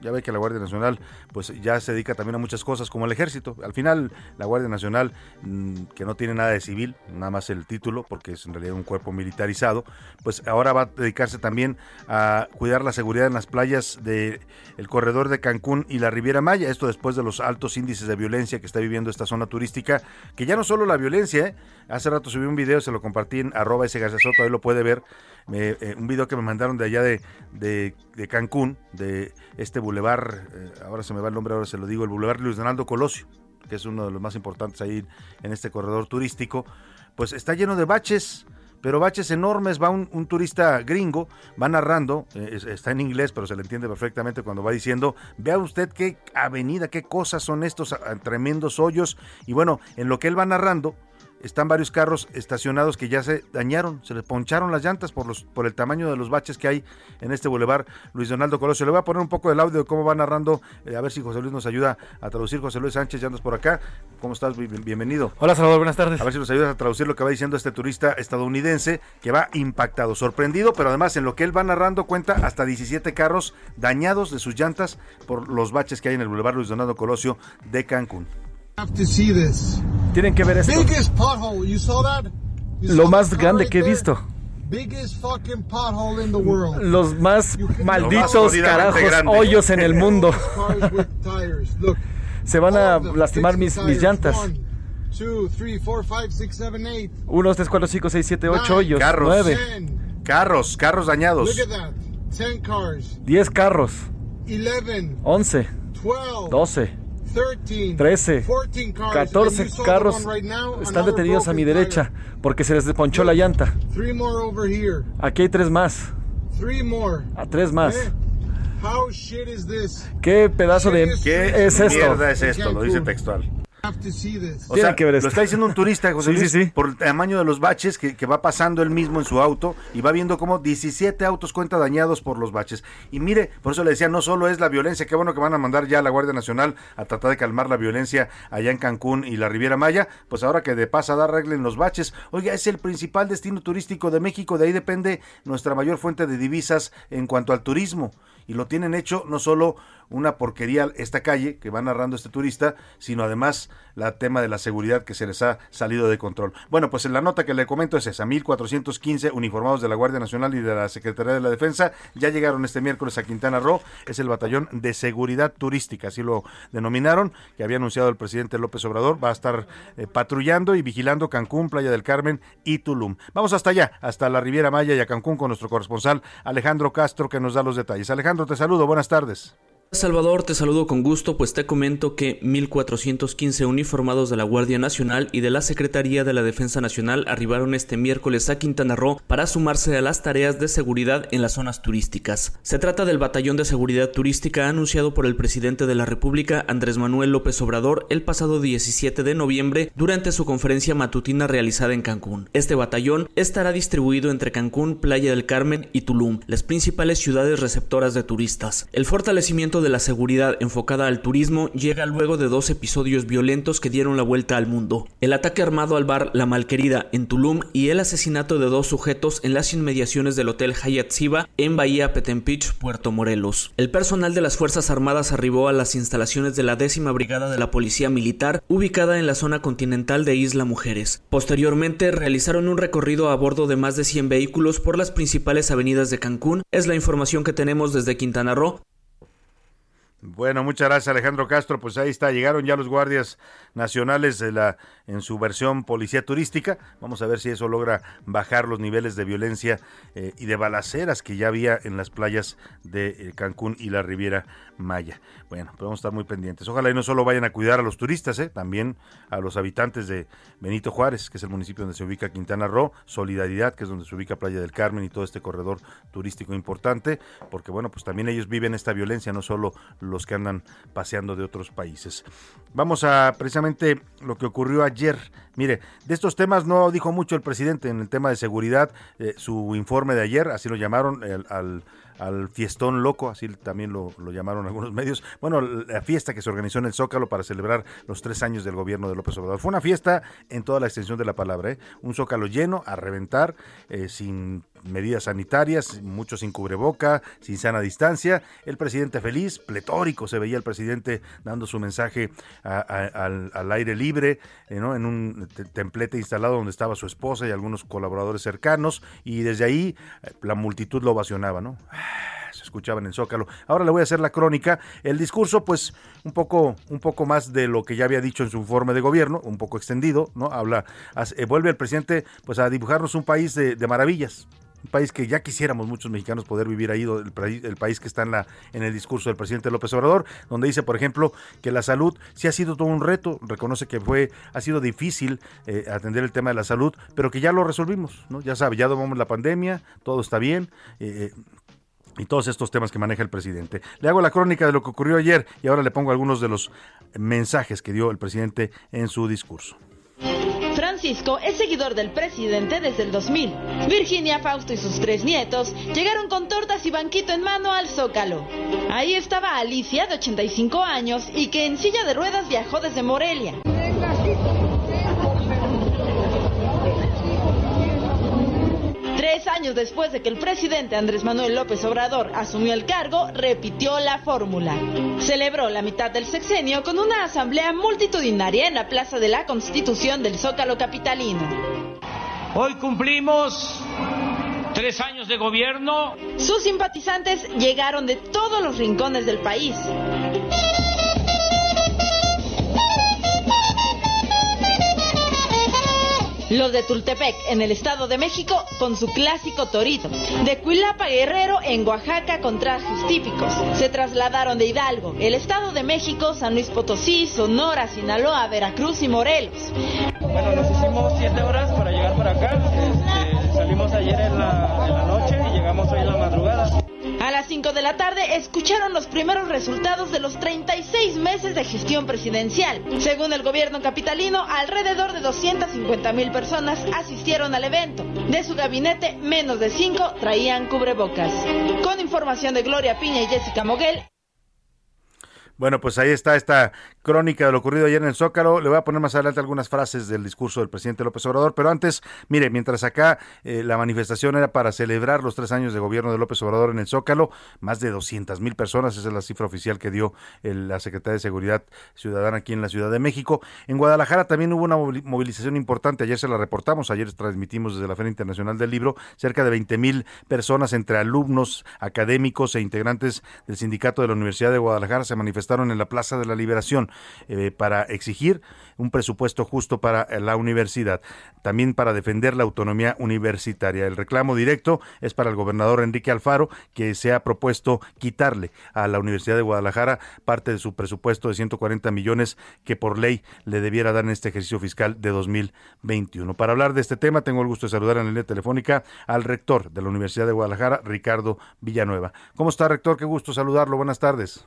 Ya ve que la Guardia Nacional pues ya se dedica también a muchas cosas como el ejército. Al final la Guardia Nacional, mm, que no tiene nada de civil, nada más el título, porque es en realidad un cuerpo militarizado, pues ahora va a dedicarse también a cuidar la seguridad en las playas del el corredor de Cancún y la Riviera Maya. Esto después de los altos índices de violencia que está viviendo esta zona turística, que ya no solo la violencia, ¿eh? hace rato subí un video, se lo compartí en arroba ese Soto, ahí lo puede ver, eh, un video que me mandaron de allá de, de- de Cancún, de este bulevar, eh, ahora se me va el nombre, ahora se lo digo, el bulevar Luis Donaldo Colosio, que es uno de los más importantes ahí en este corredor turístico, pues está lleno de baches, pero baches enormes, va un, turista gringo, va narrando, eh, es- está en inglés, pero se le entiende perfectamente cuando va diciendo, vea usted qué avenida, qué cosas son estos tremendos hoyos, y bueno, en lo que él va narrando, están varios carros estacionados que ya se dañaron, se les poncharon las llantas por los por el tamaño de los baches que hay en este bulevar Luis Donaldo Colosio. Le voy a poner un poco del audio de cómo va narrando, eh, a ver si José Luis nos ayuda a traducir. José Luis Sánchez, ya andas por acá. ¿Cómo estás? Bien- Bienvenido. Hola Salvador, buenas tardes. A ver si nos ayudas a traducir lo que va diciendo este turista estadounidense que va impactado, sorprendido, pero además en lo que él va narrando cuenta hasta 17 carros dañados de sus llantas por los baches que hay en el bulevar Luis Donaldo Colosio de Cancún. Tienen que ver esto. Biggest pothole. You saw that? You Lo saw más grande right que he visto. Biggest fucking pothole in the world. Los más malditos carajos grande. hoyos en el mundo. Cars with tires. Look. Se van a lastimar mis, mis llantas. One, two, three, four, five, six, seven, eight. 1, 2, 3, 4, 5, 6, 7, 8 hoyos. Carros. 9. Ten. Carros, carros dañados. Look at that. Ten cars. 10 carros. Eleven. 11. Twelve. 12. Thirteen. 13. Fourteen cars. 14 And you saw the carros están detenidos a mi derecha porque se les ponchó la llanta. Aquí hay tres más. A tres más. Eh? ¿Qué pedazo de... ¿Qué es esto? mierda es esto? Lo dice textual. O sea, que ver lo está diciendo un turista, José Sí, Luis, sí, sí. por el tamaño de los baches que, que va pasando él mismo en su auto y va viendo cómo 17 autos cuenta dañados por los baches. Y mire, por eso le decía, no solo es la violencia, qué bueno que van a mandar ya a la Guardia Nacional a tratar de calmar la violencia allá en Cancún y la Riviera Maya, pues ahora que de pasa dar regla en los baches, oiga, es el principal destino turístico de México, de ahí depende nuestra mayor fuente de divisas en cuanto al turismo. Y lo tienen hecho no solo una porquería esta calle que va narrando este turista, sino además la tema de la seguridad que se les ha salido de control. Bueno, pues en la nota que le comento es esa, 1415 uniformados de la Guardia Nacional y de la Secretaría de la Defensa ya llegaron este miércoles a Quintana Roo, es el batallón de seguridad turística, así lo denominaron, que había anunciado el presidente López Obrador, va a estar eh, patrullando y vigilando Cancún, Playa del Carmen y Tulum. Vamos hasta allá, hasta la Riviera Maya y a Cancún con nuestro corresponsal Alejandro Castro que nos da los detalles. Alejandro, te saludo, buenas tardes. Salvador, te saludo con gusto, pues te comento que 1.415 uniformados de la Guardia Nacional y de la Secretaría de la Defensa Nacional arribaron este miércoles a Quintana Roo para sumarse a las tareas de seguridad en las zonas turísticas. Se trata del Batallón de Seguridad Turística anunciado por el presidente de la República, Andrés Manuel López Obrador, el pasado 17 de noviembre durante su conferencia matutina realizada en Cancún. Este batallón estará distribuido entre Cancún, Playa del Carmen y Tulum, las principales ciudades receptoras de turistas. El fortalecimiento de la seguridad enfocada al turismo llega luego de dos episodios violentos que dieron la vuelta al mundo. El ataque armado al bar La Malquerida en Tulum y el asesinato de dos sujetos en las inmediaciones del Hotel Hyatt Ziva en Bahía Petempich, Puerto Morelos. El personal de las Fuerzas Armadas arribó a las instalaciones de la décima brigada de la Policía Militar ubicada en la zona continental de Isla Mujeres. Posteriormente realizaron un recorrido a bordo de más de 100 vehículos por las principales avenidas de Cancún. Es la información que tenemos desde Quintana Roo. Bueno, muchas gracias Alejandro Castro. Pues ahí está, llegaron ya los guardias nacionales en su versión policía turística. Vamos a ver si eso logra bajar los niveles de violencia eh, y de balaceras que ya había en las playas de eh, Cancún y la Riviera Maya. Bueno, pues vamos a estar muy pendientes. Ojalá y no solo vayan a cuidar a los turistas, eh, también a los habitantes de Benito Juárez, que es el municipio donde se ubica Quintana Roo, Solidaridad, que es donde se ubica Playa del Carmen y todo este corredor turístico importante, porque bueno, pues también ellos viven esta violencia, no solo los que andan paseando de otros países. Vamos a precisamente lo que ocurrió ayer. Mire, de estos temas no dijo mucho el presidente en el tema de seguridad, eh, su informe de ayer, así lo llamaron el- al, fiestón loco, así también lo, lo, llamaron algunos medios. Bueno, la fiesta que se organizó en el Zócalo para celebrar los tres años del gobierno de López Obrador. Fue una fiesta en toda la extensión de la palabra, ¿eh? un Zócalo lleno, a reventar, eh, sin medidas sanitarias, muchos sin cubreboca, sin sana distancia. El presidente feliz, pletórico, se veía el presidente dando su mensaje a, al, aire libre, eh, ¿no? en un templete instalado donde estaba su esposa y algunos colaboradores cercanos, y desde ahí eh, la multitud lo ovacionaba, ¿no? *sighs* se escuchaba en el Zócalo. Ahora le voy a hacer la crónica. El discurso, pues, un poco, un poco más de lo que ya había dicho en su informe de gobierno, un poco extendido, ¿no? Habla, hace, vuelve el presidente, pues, a dibujarnos un país de maravillas, un país que ya quisiéramos muchos mexicanos poder vivir ahí, el, el, país que está en, la, en el discurso del presidente López Obrador, donde dice, por ejemplo, que la salud sí ha sido todo un reto, reconoce que fue, ha sido difícil eh, atender el tema de la salud, pero que ya lo resolvimos, ¿no? Ya sabe, ya tomamos la pandemia, todo está bien. Eh, y todos estos temas que maneja el presidente. Le hago la crónica de lo que ocurrió ayer y ahora le pongo algunos de los mensajes que dio el presidente en su discurso. Francisco es seguidor del presidente desde el 2000. Virginia, Fausto y sus tres nietos llegaron con tortas y banquito en mano al Zócalo. Ahí estaba Alicia, de 85 años, y que en silla de ruedas viajó desde Morelia. Tres años después de que el presidente Andrés Manuel López Obrador asumió el cargo, repitió la fórmula. Celebró la mitad del sexenio con una asamblea multitudinaria en la Plaza de la Constitución del Zócalo Capitalino. Hoy cumplimos tres años de gobierno. Sus simpatizantes llegaron de todos los rincones del país. Los de Tultepec, en el Estado de México, con su clásico torito. De Cuilapa Guerrero, en Oaxaca, con trajes típicos. Se trasladaron de Hidalgo, el Estado de México, San Luis Potosí, Sonora, Sinaloa, Veracruz y Morelos. Bueno, nos hicimos siete horas para llegar para acá. Este, salimos ayer en la, noche y llegamos hoy en la madrugada. Las 5 de la tarde escucharon los primeros resultados de los 36 meses de gestión presidencial. Según el gobierno capitalino, alrededor de 250 mil personas asistieron al evento. De su gabinete, menos de 5 traían cubrebocas. Con información de Gloria Piña y Jessica Moguel. Bueno, pues ahí está esta crónica de lo ocurrido ayer en el Zócalo. Le voy a poner más adelante algunas frases del discurso del presidente López Obrador, pero antes, mire, mientras acá eh, la manifestación era para celebrar los tres años de gobierno de López Obrador en el Zócalo, más de 200 mil personas, esa es la cifra oficial que dio el, la Secretaría de Seguridad Ciudadana aquí en la Ciudad de México. En Guadalajara también hubo una movilización importante, ayer se la reportamos, ayer transmitimos desde la Feria Internacional del Libro, cerca de 20 mil personas entre alumnos, académicos e integrantes del sindicato de la Universidad de Guadalajara se manifestaron en la Plaza de la Liberación eh, para exigir un presupuesto justo para la universidad, también para defender la autonomía universitaria. El reclamo directo es para el gobernador Enrique Alfaro, que se ha propuesto quitarle a la Universidad de Guadalajara parte de su presupuesto de 140 millones que por ley le debiera dar en este ejercicio fiscal de 2021. Para hablar de este tema, tengo el gusto de saludar en la línea telefónica al rector de la Universidad de Guadalajara, Ricardo Villanueva. ¿Cómo está, rector? Qué gusto saludarlo. Buenas tardes.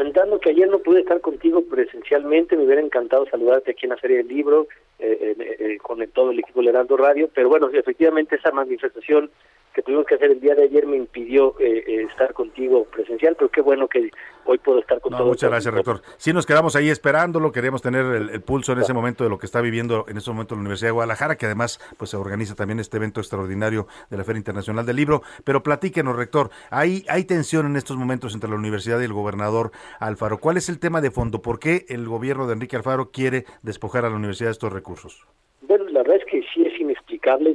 Lamentando que ayer no pude estar contigo presencialmente, me hubiera encantado saludarte aquí en la Feria del Libro, eh, eh, eh, con el, todo el equipo de Heraldo Radio, pero bueno, efectivamente esa manifestación que tuvimos que hacer el día de ayer me impidió eh, eh, estar contigo presencial, pero qué bueno que hoy puedo estar con no, todos. Muchas gracias, rector. Sí, nos quedamos ahí esperándolo, queremos tener el, el pulso en ese momento de lo que está viviendo en este momento la Universidad de Guadalajara, que además pues se organiza también este evento extraordinario de la Feria Internacional del Libro. Pero platíquenos, rector, hay, hay tensión en estos momentos entre la universidad y el gobernador Alfaro. ¿Cuál es el tema de fondo? ¿Por qué el gobierno de Enrique Alfaro quiere despojar a la universidad de estos recursos? Bueno, la verdad es que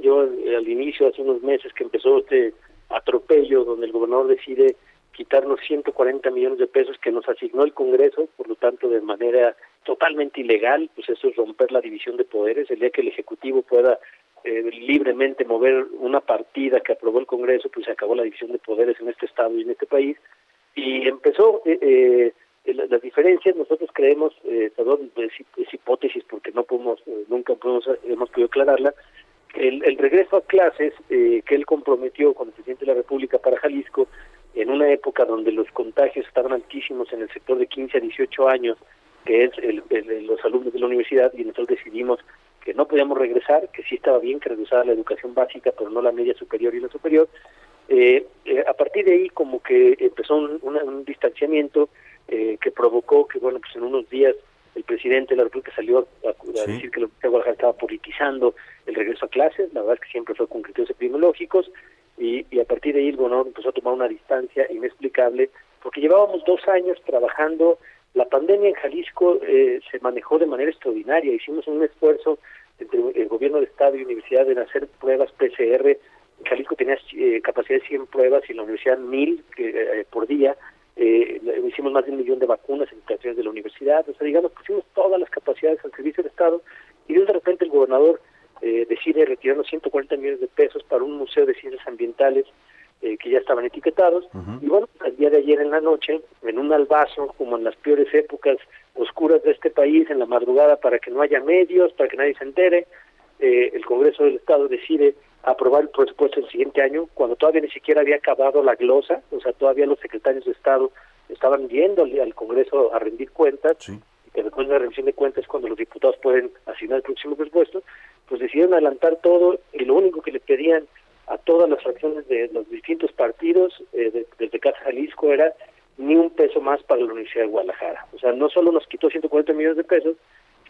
Yo eh, al inicio, hace unos meses que empezó este atropello donde el gobernador decide quitarnos 140 millones de pesos que nos asignó el Congreso, por lo tanto de manera totalmente ilegal, pues eso es romper la división de poderes. El día que el Ejecutivo pueda eh, libremente mover una partida que aprobó el Congreso, pues se acabó la división de poderes en este Estado y en este país. Y empezó... Eh, eh, las diferencias nosotros creemos eh, perdón es, es, hipótesis porque no podemos eh, nunca podemos hemos podido aclararla el, el regreso a clases eh, que él comprometió con el presidente de la República para Jalisco en una época donde los contagios estaban altísimos en el sector de 15 a 18 años que es el, el, los alumnos de la universidad y nosotros decidimos que no podíamos regresar que sí estaba bien que regresara la educación básica pero no la media superior y la superior. Eh, eh, a partir de ahí como que empezó un, un distanciamiento eh, que provocó que, bueno, pues en unos días el presidente de la República salió a, a decir que la Universidad de Guadalajara estaba politizando el regreso a clases, la verdad es que siempre fue con criterios epidemiológicos, y, y a partir de ahí el gobernador empezó a tomar una distancia inexplicable, porque llevábamos dos años trabajando, la pandemia en Jalisco eh, se manejó de manera extraordinaria, hicimos un esfuerzo entre el gobierno del Estado y universidad en hacer pruebas PCR, Jalisco tenía eh, capacidad de 100 pruebas y la universidad 1000 que, eh, por día, eh, hicimos más de un millón de vacunas en instalaciones de la universidad, o sea, digamos, pusimos todas las capacidades al servicio del Estado y de repente el gobernador eh, decide retirar los 140 millones de pesos para un museo de ciencias ambientales eh, que ya estaban etiquetados. Y bueno, al día de ayer en la noche, en un albazo, como en las peores épocas oscuras de este país, en la madrugada, para que no haya medios, para que nadie se entere, eh, el Congreso del Estado decide aprobar el presupuesto del siguiente año, cuando todavía ni siquiera había acabado la glosa, o sea, todavía los secretarios de Estado estaban yendo al, Congreso a rendir cuentas, y que después de la revisión de cuentas es cuando los diputados pueden asignar el próximo presupuesto, pues decidieron adelantar todo y lo único que le pedían a todas las fracciones de los distintos partidos eh, de- desde Casa Jalisco era ni un peso más para la Universidad de Guadalajara. O sea, no solo nos quitó 140 millones de pesos,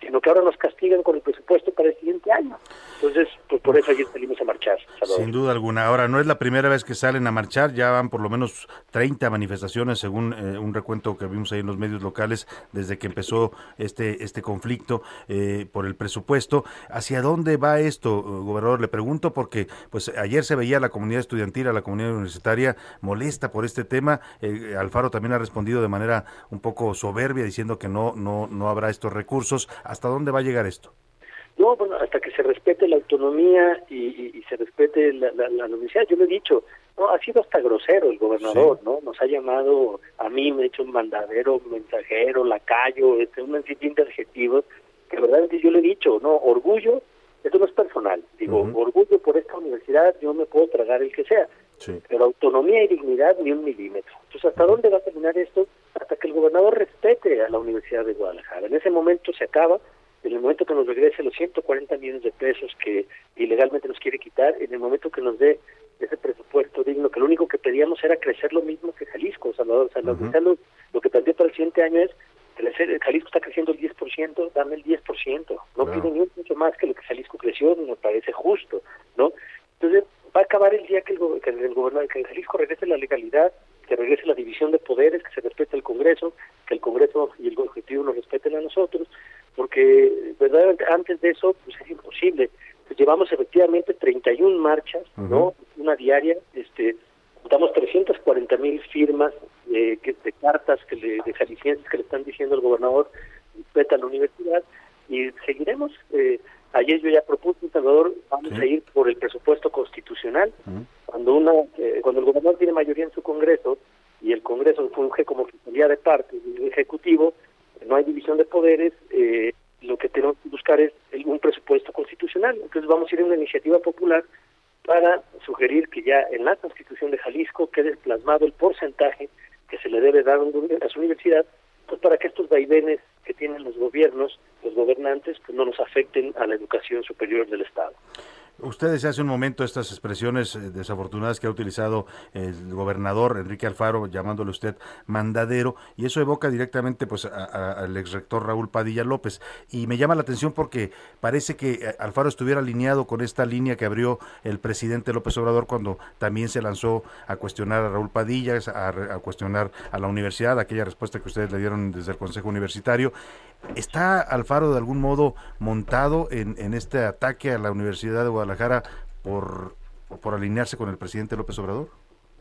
sino que ahora nos castigan con el presupuesto para el siguiente año. Entonces, pues por eso ayer salimos a marchar. Salvador. Sin duda alguna. Ahora, no es la primera vez que salen a marchar, ya van por lo menos 30 manifestaciones, según eh, un recuento que vimos ahí en los medios locales, desde que empezó este, este conflicto eh, por el presupuesto. ¿Hacia dónde va esto, gobernador? Le pregunto porque pues ayer se veía a la comunidad estudiantil, a la comunidad universitaria molesta por este tema. Eh, Alfaro también ha respondido de manera un poco soberbia, diciendo que no, no, no habrá estos recursos. ¿Hasta dónde va a llegar esto? No, bueno, hasta que se respete la autonomía y, y- y se respete la, la- la universidad. Yo lo he dicho, no, ha sido hasta grosero el gobernador, ¿no? Nos ha llamado a mí, me ha hecho un mandadero, mensajero, lacayo, este, un sinfín de adjetivos que verdaderamente yo le he dicho, no, orgullo, esto no es personal, digo, orgullo por esta universidad, yo me puedo tragar el que sea, pero autonomía y dignidad ni un milímetro. Entonces, ¿hasta dónde va a terminar esto? Hasta que el gobernador respete a la Universidad de Guadalajara. En ese momento se acaba, en el momento que nos regrese los 140 millones de pesos que ilegalmente nos quiere quitar, en el momento que nos dé ese presupuesto digno, que lo único que pedíamos era crecer lo mismo que Jalisco, Salvador. Sea, la universidad lo, lo que planteó para el siguiente año es Jalisco está creciendo el 10%, dame el 10%. No pide ni un mucho más que lo que Jalisco creció, me parece justo, ¿no? Entonces, acabar el día que el, go- que el gobernador, que Jalisco regrese la legalidad, que regrese la división de poderes, que se respete el Congreso, que el Congreso y el Ejecutivo nos respeten a nosotros, porque verdaderamente antes de eso pues es imposible. Pues llevamos efectivamente 31 marchas, ¿no? Una diaria, este juntamos 340 mil firmas eh, que, de cartas que le, de jaliscienses que le están diciendo al gobernador respeta la universidad y seguiremos. Eh, ayer yo ya propuse, Salvador, vamos a ir por el presupuesto constitucional. Cuando una eh, cuando el gobernador tiene mayoría en su Congreso y el Congreso funge como oficialidad de parte del Ejecutivo, no hay división de poderes, eh, lo que tenemos que buscar es el- un presupuesto constitucional. Entonces vamos a ir a una iniciativa popular para sugerir que ya en la Constitución de Jalisco quede plasmado el porcentaje que se le debe dar a su universidad, pues para que estos vaivenes que tienen los gobiernos, los gobernantes, pues no nos afecten a la educación superior del Estado. Usted decía hace un momento estas expresiones eh, desafortunadas que ha utilizado el gobernador Enrique Alfaro, llamándole usted mandadero, y eso evoca directamente pues a- a- al ex rector Raúl Padilla López. Y me llama la atención porque parece que eh, Alfaro estuviera alineado con esta línea que abrió el presidente López Obrador cuando también se lanzó a cuestionar a Raúl Padilla, a, a cuestionar a la universidad, aquella respuesta que ustedes le dieron desde el Consejo Universitario. ¿Está Alfaro de algún modo montado en, en este ataque a la Universidad de Guadalajara por, por alinearse con el presidente López Obrador?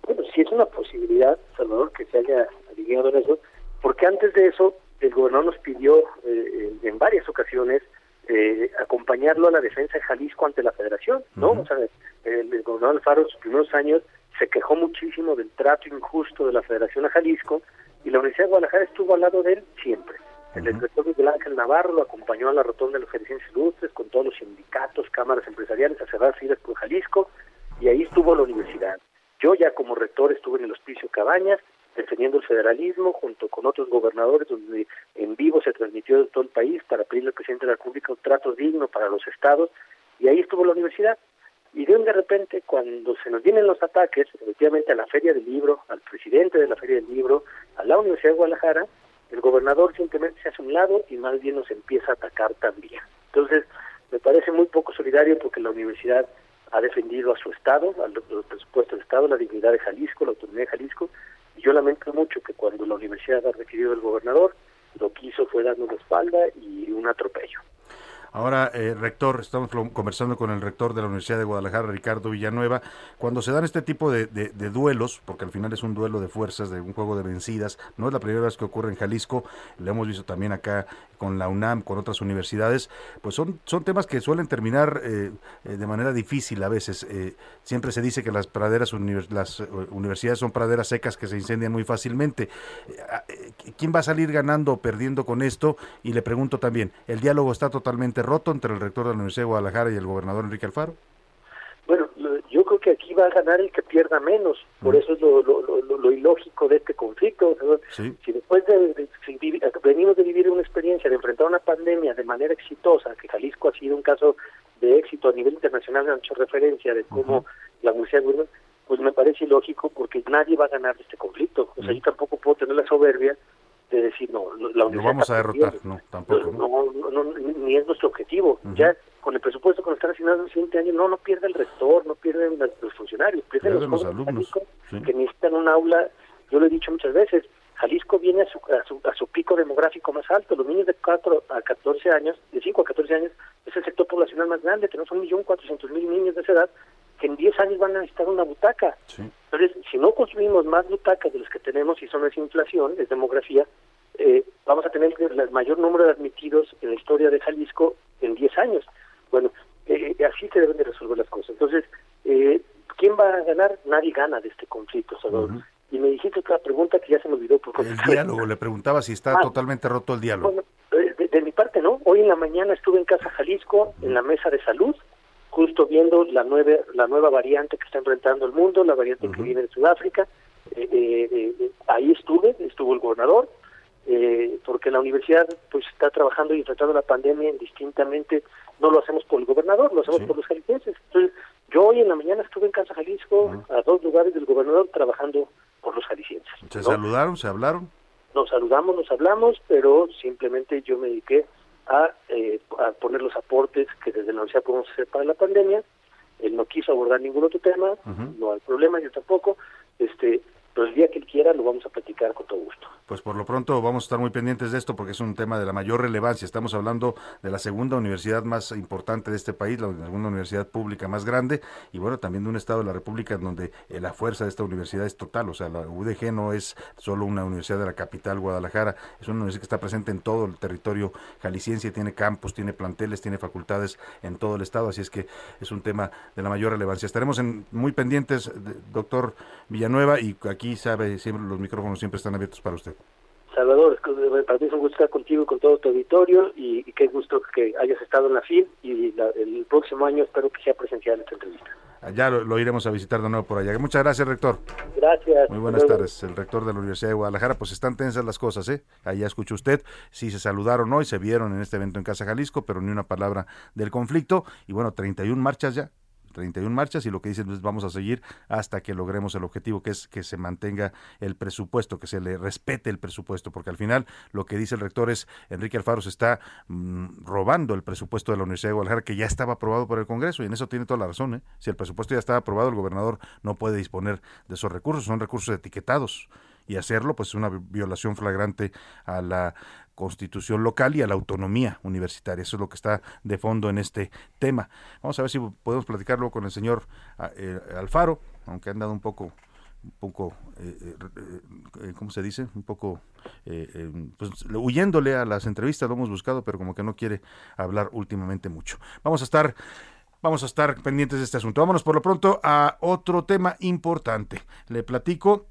Bueno, sí es una posibilidad, Salvador, que se haya alineado en eso, porque antes de eso el gobernador nos pidió eh, en- en varias ocasiones eh, acompañarlo a la defensa de Jalisco ante la federación, ¿no? O sea, el, el gobernador Alfaro en sus primeros años se quejó muchísimo del trato injusto de la federación a Jalisco y la Universidad de Guadalajara estuvo al lado de él siempre. El rector Miguel Ángel Navarro lo acompañó a la rotonda de los Jaliscienses Ilustres con todos los sindicatos, cámaras empresariales a cerrar filas por Jalisco y ahí estuvo la universidad. Yo ya como rector estuve en el Hospicio Cabañas defendiendo el federalismo junto con otros gobernadores donde en vivo se transmitió de todo el país para pedirle al presidente de la República un trato digno para los estados y ahí estuvo la universidad. Y de un de repente, cuando se nos vienen los ataques, efectivamente a la Feria del Libro, al presidente de la Feria del Libro, a la Universidad de Guadalajara, el gobernador simplemente se hace un lado y más bien nos empieza a atacar también. Entonces, me parece muy poco solidario porque la universidad ha defendido a su Estado, a los presupuestos del Estado, la dignidad de Jalisco, la autonomía de Jalisco, y yo lamento mucho que cuando la universidad ha requerido del gobernador, lo que hizo fue darnos la espalda y un atropello. Ahora, eh, rector, estamos conversando con el rector de la Universidad de Guadalajara, Ricardo Villanueva. Cuando se dan este tipo de, de, duelos, porque al final es un duelo de fuerzas, de un juego de vencidas, no es la primera vez que ocurre en Jalisco, lo hemos visto también acá con la UNAM, con otras universidades, pues son, son temas que suelen terminar eh, eh, de manera difícil a veces. siempre se dice que las praderas, las universidades son praderas secas que se incendian muy fácilmente. ¿Quién va a salir ganando o perdiendo con esto? Y le pregunto también, ¿el diálogo está totalmente roto entre el rector de la Universidad de Guadalajara y el gobernador Enrique Alfaro? Que aquí va a ganar el que pierda menos, por eso es lo, lo, ilógico de este conflicto. Si después de, venimos de vivir una experiencia de enfrentar una pandemia de manera exitosa, que Jalisco ha sido un caso de éxito a nivel internacional, han hecho referencia de cómo la Universidad de pues me parece ilógico porque nadie va a ganar este conflicto. O sea, yo tampoco puedo tener la soberbia de decir, no, la universidad... Lo vamos a derrotar, no, tampoco. No, no, ni es nuestro objetivo. Ya con el presupuesto que nos están asignando en el siguiente año, no, no pierde el rector, no pierden los funcionarios, pierden los, alumnos que necesitan un aula. Yo lo he dicho muchas veces, Jalisco viene a su, a su, pico demográfico más alto. Los niños de 4 a 14 años, de 5 a 14 años, es el sector poblacional más grande. Tenemos un millón cuatrocientos mil niños de esa edad que en 10 años van a necesitar una butaca. Entonces, si no construimos más butacas de las que tenemos, y eso no es inflación, es demografía, eh, vamos a tener el mayor número de admitidos en la historia de Jalisco en 10 años. Bueno, eh, así se deben de resolver las cosas. Entonces, eh, ¿quién va a ganar? Nadie gana de este conflicto, Salvador. Y me dijiste otra pregunta que ya se me olvidó. Por el diálogo, le preguntaba si está ah. totalmente roto el diálogo. Bueno, de, mi parte no. Hoy en la mañana estuve en Casa Jalisco, en la mesa de salud, justo viendo la, nueva la nueva variante que está enfrentando el mundo, la variante que viene de Sudáfrica. ahí estuve, estuvo el gobernador, eh, porque la universidad pues está trabajando y enfrentando la pandemia indistintamente, no lo hacemos por el gobernador, lo hacemos por los jaliscienses. Entonces, yo hoy en la mañana estuve en Casa Jalisco, a dos lugares del gobernador, trabajando por los jaliscienses. ¿Se saludaron, se hablaron? Nos saludamos, nos hablamos, pero simplemente yo me dediqué a, eh, a poner los aportes que desde la universidad podemos hacer para la pandemia. Él no quiso abordar ningún otro tema, no hay problema, yo tampoco. Este, pero el día que él quiera lo vamos a platicar con todo gusto. Pues por lo pronto vamos a estar muy pendientes de esto porque es un tema de la mayor relevancia. Estamos hablando de la segunda universidad más importante de este país, la segunda universidad pública más grande y bueno, también de un estado de la República donde eh, la fuerza de esta universidad es total. O sea, la UDG no es solo una universidad de la capital, Guadalajara, es una universidad que está presente en todo el territorio jalisciense, tiene campus, tiene planteles, tiene facultades en todo el estado, así es que es un tema de la mayor relevancia. Estaremos en, muy pendientes, doctor Villanueva, y aquí aquí sabe, siempre los micrófonos siempre están abiertos para usted. Salvador, para mí es un gusto estar contigo y con todo tu auditorio y, qué gusto que hayas estado en la FIL y el próximo año espero que sea presencial esta entrevista. Ya lo, iremos a visitar de nuevo por allá. Muchas gracias, rector. Gracias. Muy buenas tardes. El rector de la Universidad de Guadalajara, pues están tensas las cosas, ¿eh? Allá escuchó usted si se saludaron hoy, se vieron en este evento en Casa Jalisco, pero ni una palabra del conflicto. Y bueno, 31 marchas ya 31 marchas y lo que dicen es vamos a seguir hasta que logremos el objetivo que es que se mantenga el presupuesto, que se le respete el presupuesto, porque al final lo que dice el rector es Enrique Alfaro se está mm, robando el presupuesto de la Universidad de Guadalajara que ya estaba aprobado por el Congreso y en eso tiene toda la razón. ¿eh? Si el presupuesto ya estaba aprobado, el gobernador no puede disponer de esos recursos, son recursos etiquetados y hacerlo pues es una violación flagrante a la constitución local y a la autonomía universitaria. Eso es lo que está de fondo en este tema. Vamos a ver si podemos platicarlo con el señor ah, eh, Alfaro, aunque han dado un poco un poco, eh, eh, ¿cómo se dice? Un poco pues, huyéndole a las entrevistas, lo hemos buscado, pero como que no quiere hablar últimamente mucho. Vamos a estar vamos a estar pendientes de este asunto. Vámonos por lo pronto a otro tema importante. Le platico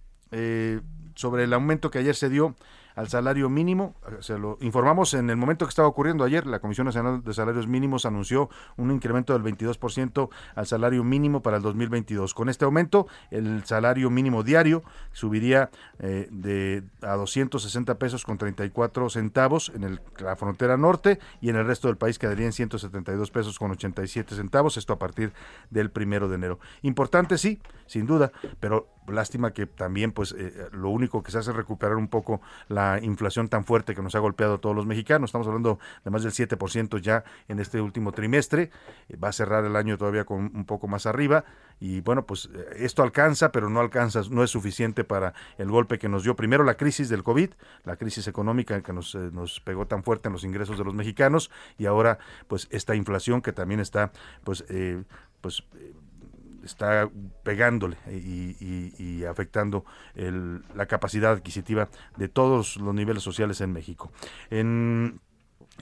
sobre el aumento que ayer se dio al salario mínimo. Se lo informamos en el momento que estaba ocurriendo ayer. La Comisión Nacional de Salarios Mínimos anunció un incremento del 22% al salario mínimo para el 2022. Con este aumento, el salario mínimo diario subiría eh, de a 260 pesos con 34 centavos en el, la frontera norte y en el resto del país quedaría en 172 pesos con 87 centavos. Esto a partir del primero de enero. Importante, sí, sin duda, pero lástima que también pues eh, lo único que se hace es recuperar un poco la inflación tan fuerte que nos ha golpeado a todos los mexicanos. Estamos hablando de más del 7% ya en este último trimestre. Eh, va a cerrar el año todavía con un poco más arriba y bueno, pues eh, esto alcanza, pero no alcanza, no es suficiente para el golpe que nos dio primero la crisis del COVID, la crisis económica que nos, nos pegó tan fuerte en los ingresos de los mexicanos y ahora pues esta inflación que también está pues pues está pegándole y, afectando la capacidad adquisitiva de todos los niveles sociales en México. En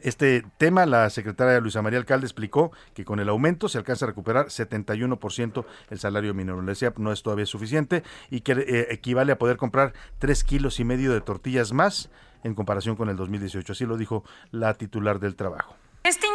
este tema, la secretaria Luisa María Alcalde explicó que con el aumento se alcanza a recuperar 71% el salario mínimo. Le decía, no es todavía suficiente y que eh, equivale a poder comprar tres kilos y medio de tortillas más en comparación con el 2018. Así lo dijo la titular del trabajo. Este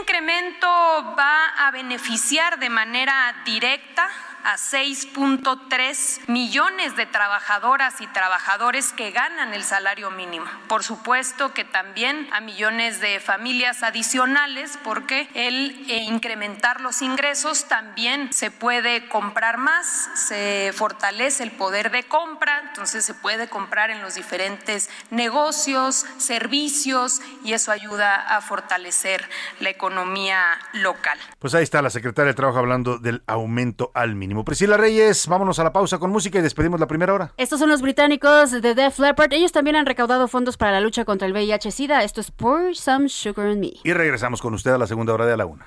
incremento va a beneficiar de manera directa a 6.3 millones de trabajadoras y trabajadores que ganan el salario mínimo. Por supuesto que también a millones de familias adicionales porque el incrementar los ingresos también se puede comprar más, se fortalece el poder de compra, entonces se puede comprar en los diferentes negocios, servicios y eso ayuda a fortalecer la economía local. Pues ahí está la secretaria de Trabajo hablando del aumento al mínimo. Priscila Reyes, vámonos a la pausa con música y despedimos la primera hora. Estos son los británicos de Def Leppard. Ellos también han recaudado fondos para la lucha contra el VIH-Sida. Esto es Pour Some Sugar on Me. Y regresamos con usted a la segunda hora de a la una.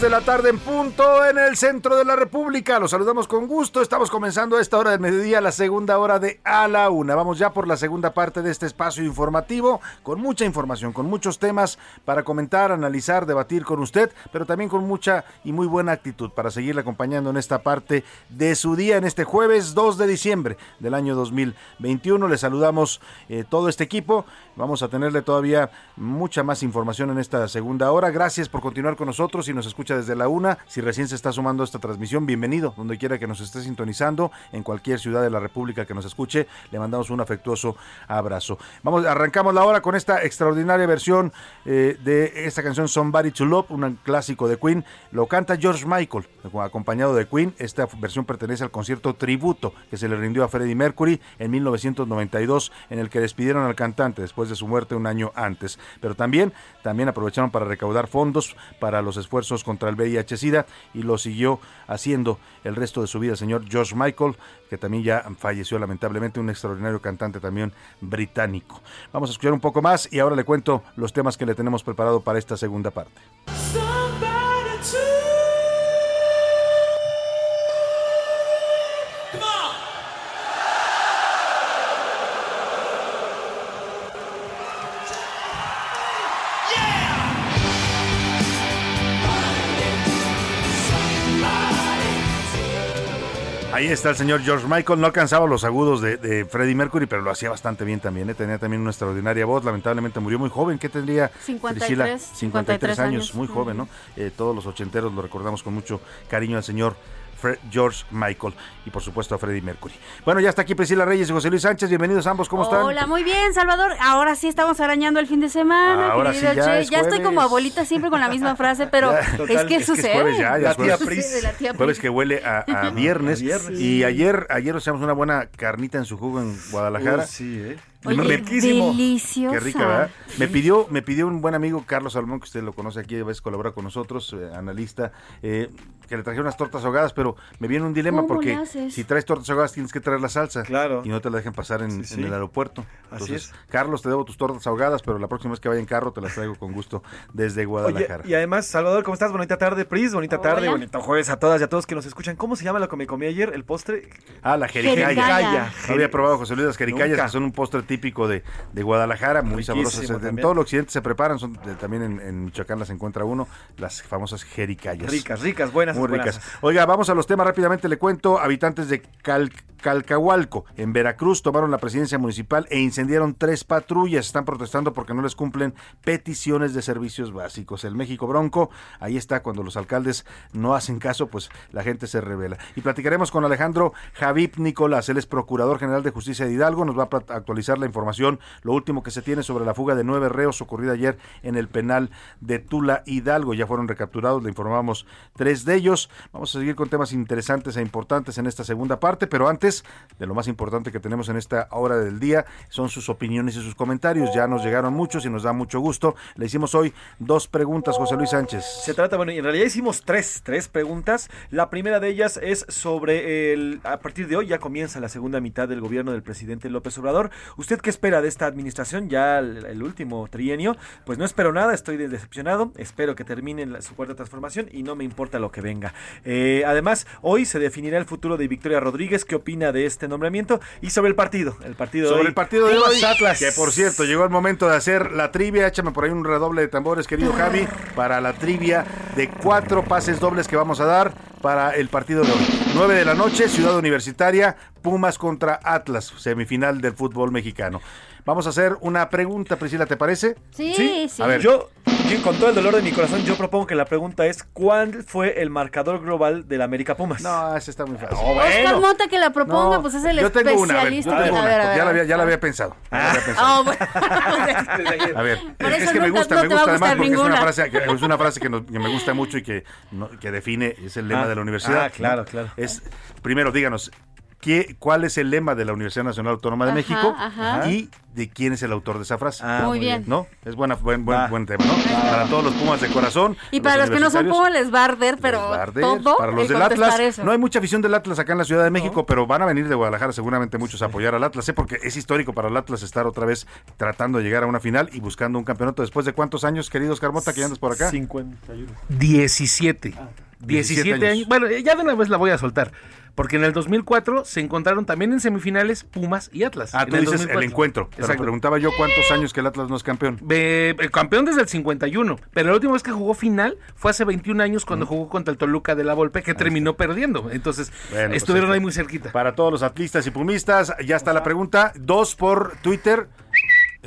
De la tarde en punto en el centro de la República. Los saludamos con gusto. Estamos comenzando a esta hora del mediodía, la segunda hora de A la Una. Vamos ya por la segunda parte de este espacio informativo, con mucha información, con muchos temas para comentar, analizar, debatir con usted, pero también con mucha y muy buena actitud para seguirle acompañando en esta parte de su día, en este jueves 2 de diciembre del año 2021. Le saludamos eh, todo este equipo. Vamos a tenerle todavía mucha más información en esta segunda hora. Gracias por continuar con nosotros si nos escucha desde la una, si recién se está sumando a esta transmisión, bienvenido, donde quiera que nos esté sintonizando, en cualquier ciudad de la República que nos escuche, le mandamos un afectuoso abrazo. Vamos, arrancamos la hora con esta extraordinaria versión eh, de esta canción Somebody to Love, un clásico de Queen. Lo canta George Michael, acompañado de Queen. Esta versión pertenece al concierto tributo que se le rindió a Freddie Mercury en 1992, en el que despidieron al cantante después de su muerte un año antes. Pero también, también aprovecharon para recaudar fondos para los esfuerzos contra el VIH-Sida y lo siguió haciendo el resto de su vida, señor George Michael, que también ya falleció lamentablemente, un extraordinario cantante también británico. Vamos a escuchar un poco más y ahora le cuento los temas que le tenemos preparado para esta segunda parte. Ahí está el señor George Michael. No alcanzaba los agudos de, de Freddie Mercury, pero lo hacía bastante bien también. ¿eh? Tenía también una extraordinaria voz. Lamentablemente murió muy joven. ¿Qué tendría? 53, Priscila? 53 53 años. años. Muy joven, ¿no? Eh, todos los ochenteros lo recordamos con mucho cariño al señor Fre- George Michael y por supuesto a Freddie Mercury. Bueno, ya está aquí Priscila Reyes y José Luis Sánchez. Bienvenidos ambos. ¿Cómo están? Hola, muy bien, Salvador. Ahora sí estamos arañando el fin de semana, Ahora querido sí, ya Che. es Ya estoy como abuelita siempre con la misma frase, *laughs* pero Ya, es que sucede. jueves ya, ya es jueves. La tía que huele a, a *laughs* viernes. Y ayer, ayer nos echamos una buena carnita en su jugo en Guadalajara. Uh, sí, ¿eh? Oye, Me- deliciosa. Qué rica, ¿verdad? Me pidió, me pidió un buen amigo, Carlos Salmón, que usted lo conoce aquí, a veces colabora con nosotros, eh, analista, eh, que le traje unas tortas ahogadas, pero me viene un dilema ¿Cómo porque si traes tortas ahogadas tienes que traer la salsa. Claro. Y no te la dejen pasar en, Sí, en sí. el aeropuerto. Así Entonces, es. Carlos, te debo tus tortas ahogadas, pero la próxima vez que vaya en carro te las traigo con gusto desde Oye, Guadalajara. y además, Salvador, ¿cómo estás? Bonita tarde, Pris, bonita tarde, bonito jueves a todas y a todos que nos escuchan. ¿Cómo se llama lo que me comí ayer? ¿El postre? Ah, la jericaya. Jericaya. No había probado José Luis las jericayas, Nunca. que son un postre típico de, de Guadalajara, muy Riquísimo sabrosas. En todo el occidente se preparan, son de- también en, en Michoacán las encuentra uno, las famosas jericayas. Ricas, ricas, buenas. Muy buenas. ricas. Oiga, vamos a los temas rápidamente. Le cuento, habitantes de Cal- Calcahualco, en Veracruz, tomaron la presidencia municipal e incendiaron tres patrullas. Están protestando porque no les cumplen peticiones de servicios básicos. El México Bronco, ahí está, cuando los alcaldes no hacen caso, pues la gente se revela. Y platicaremos con Alejandro Javip Nicolás, él es Procurador General de Justicia de Hidalgo, nos va a actualizar la información, lo último que se tiene sobre la fuga de nueve reos ocurrida ayer en el penal de Tula Hidalgo. Ya fueron recapturados, le informamos tres de ellos. Vamos a seguir con temas interesantes e importantes en esta segunda parte, pero antes de lo más importante que tenemos en esta hora del día son sus opiniones y sus comentarios. Ya nos llegaron muchos y nos da mucho gusto. Le hicimos hoy dos preguntas, José Luis Sánchez. Se trata, bueno, en realidad hicimos tres, tres preguntas. La primera de ellas es sobre el, a partir de hoy ya comienza la segunda mitad del gobierno del presidente López Obrador. ¿Usted qué espera de esta administración? Ya el, el último trienio, pues no espero nada, estoy decepcionado, espero que termine la- su cuarta transformación y no me importa lo que venga. Eh, además, hoy se definirá el futuro de Victoria Rodríguez, qué opina de este nombramiento y sobre el partido, el partido de Sobre hoy. el partido de Pumas hoy, Atlas. que por cierto, llegó el momento de hacer la trivia. Échame por ahí un redoble de tambores, querido Javi, para la trivia de cuatro pases dobles que vamos a dar para el partido de hoy. 9 de la noche, Ciudad Universitaria, Pumas contra Atlas, semifinal del fútbol mexicano. Vamos a hacer una pregunta, Priscila, ¿te parece? Sí, sí. A ver, Yo, yo, con todo el dolor de mi corazón, yo propongo que la pregunta es ¿cuál fue el marcador global del América Pumas? No, ese está muy fácil. Oscar Mota que la proponga, No, pues es el yo tengo una, a ver, especialista. yo tengo A una, ver, ya, la a había, ver. ya la había pensado. ya la había pensado. Ah, bueno. *laughs* A ver, Por es que me gusta, no me gusta además porque es una frase, que, es una frase que, nos- que me gusta mucho y que, no- que define, es el lema Ah, de la universidad. ah, claro, ¿no? claro. Es, primero, díganos, ¿qué, ¿cuál es el lema de la Universidad Nacional Autónoma de Ajá, México? ajá. Y de quién es el autor de esa frase. Ah, Muy bien. ¿No? Es buena, buen, buen, tema, ¿no? Para todos los Pumas de corazón. Y para los que no son Pumas les va a arder, pero va a arder. todo para los el del Atlas, eso. no hay mucha afición del Atlas acá en la Ciudad de México, pero van a venir de Guadalajara seguramente muchos a apoyar al Atlas, ¿eh? porque es histórico para el Atlas estar otra vez tratando de llegar a una final y buscando un campeonato después de cuántos años, queridos Carmota, que ya andas por acá. 51. 17. 17, 17 años. años. Bueno, ya de una vez la voy a soltar. Porque en el 2004 se encontraron también en semifinales Pumas y Atlas. Ah, En tú dices 2004. el encuentro. Pero preguntaba yo cuántos años que el Atlas no es campeón. Eh, campeón desde el 51, pero la última vez que jugó final fue hace 21 años cuando jugó contra el Toluca de la Volpe, que terminó perdiendo. Entonces, Bueno, pues estuvieron ahí ahí muy cerquita. Para todos los atlistas y pumistas, ya está la pregunta. Dos por Twitter.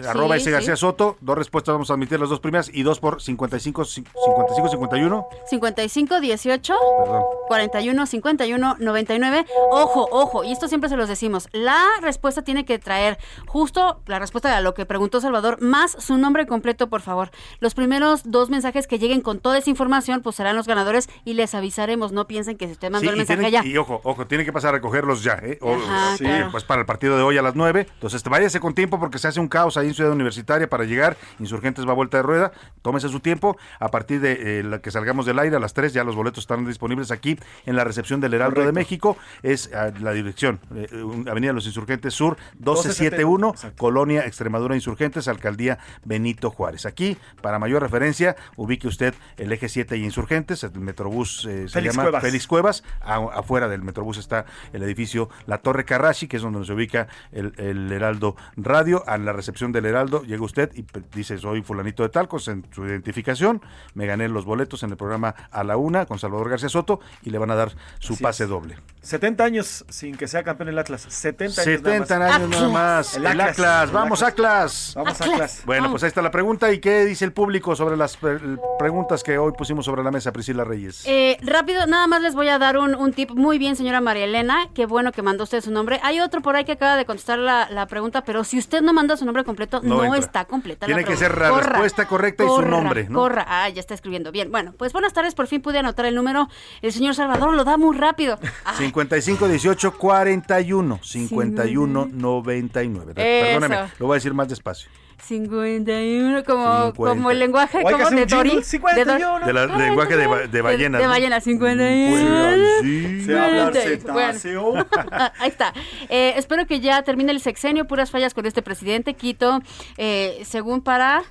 Arroba ese sí. García Soto, dos respuestas vamos a admitir las dos primeras y dos por 55 55 51. 55 18 Perdón. 41 51 99. Ojo, ojo, y esto siempre se los decimos. La respuesta tiene que traer justo la respuesta a lo que preguntó Salvador, más su nombre completo, por favor. Los primeros dos mensajes que lleguen con toda esa información, pues serán los ganadores y les avisaremos. No piensen que si usted mandó Sí, el mensaje tienen- ya. y ojo, ojo, tiene que pasar a recogerlos ya, ¿eh? O- Ajá, sí, claro. pues para el partido de hoy a las 9. Entonces, te váyase con tiempo porque se hace un caos ahí en Ciudad Universitaria para llegar. Insurgentes va a vuelta de rueda. Tómese su tiempo. A partir de eh, la que salgamos del aire a las 3, ya los boletos están disponibles aquí en la recepción del Heraldo de México. Es ah, la dirección, eh, Avenida Los Insurgentes Sur, 1271, Colonia Extremadura Insurgentes, Alcaldía Benito Juárez. Aquí, para mayor referencia, ubique usted el eje 7 y Insurgentes, el Metrobús eh, se Félix llama Cuevas. Félix Cuevas. A- afuera del Metrobús está el edificio La Torre Carrashi, que es donde se ubica el, el Heraldo Radio. A la recepción del Heraldo llega usted y dice, soy fulanito de Talcos en su identificación. Me gané los boletos en el programa A la Una con Salvador García Soto y le van a dar su Así pase es. doble. 70 años sin que sea campeón el Atlas. 70 años 70 nada más. años nada más. El Atlas. Vamos, Atlas. Vamos, Atlas. Bueno, pues ahí está la pregunta. ¿Y qué dice el público sobre las pre- preguntas que hoy pusimos sobre la mesa, Priscila Reyes? Eh, rápido, nada más les voy a dar un, un tip. Muy bien, señora María Elena. Qué bueno que mandó usted su nombre. Hay otro por ahí que acaba de contestar la, la pregunta, pero si usted no manda su nombre completo, No está completa Tiene la que ser la Corra, respuesta correcta y su nombre, ¿no? Corra. Ah, ya está escribiendo. Bien, bueno, pues buenas tardes. Por fin pude anotar el número. El señor Salvador lo da muy rápido. Ah, 55 18 41 51 99. Perdóname, Eso. lo voy a decir más despacio. 51, como, 50. como el lenguaje como de Dory. 51. De la- del lenguaje de de ballenas, De, ¿no? ballena, 51. Sí. Se habla Bueno. cetáceo. *laughs* Ahí está. Eh, espero que ya termine el sexenio, puras fallas con este presidente. Quito, eh, según para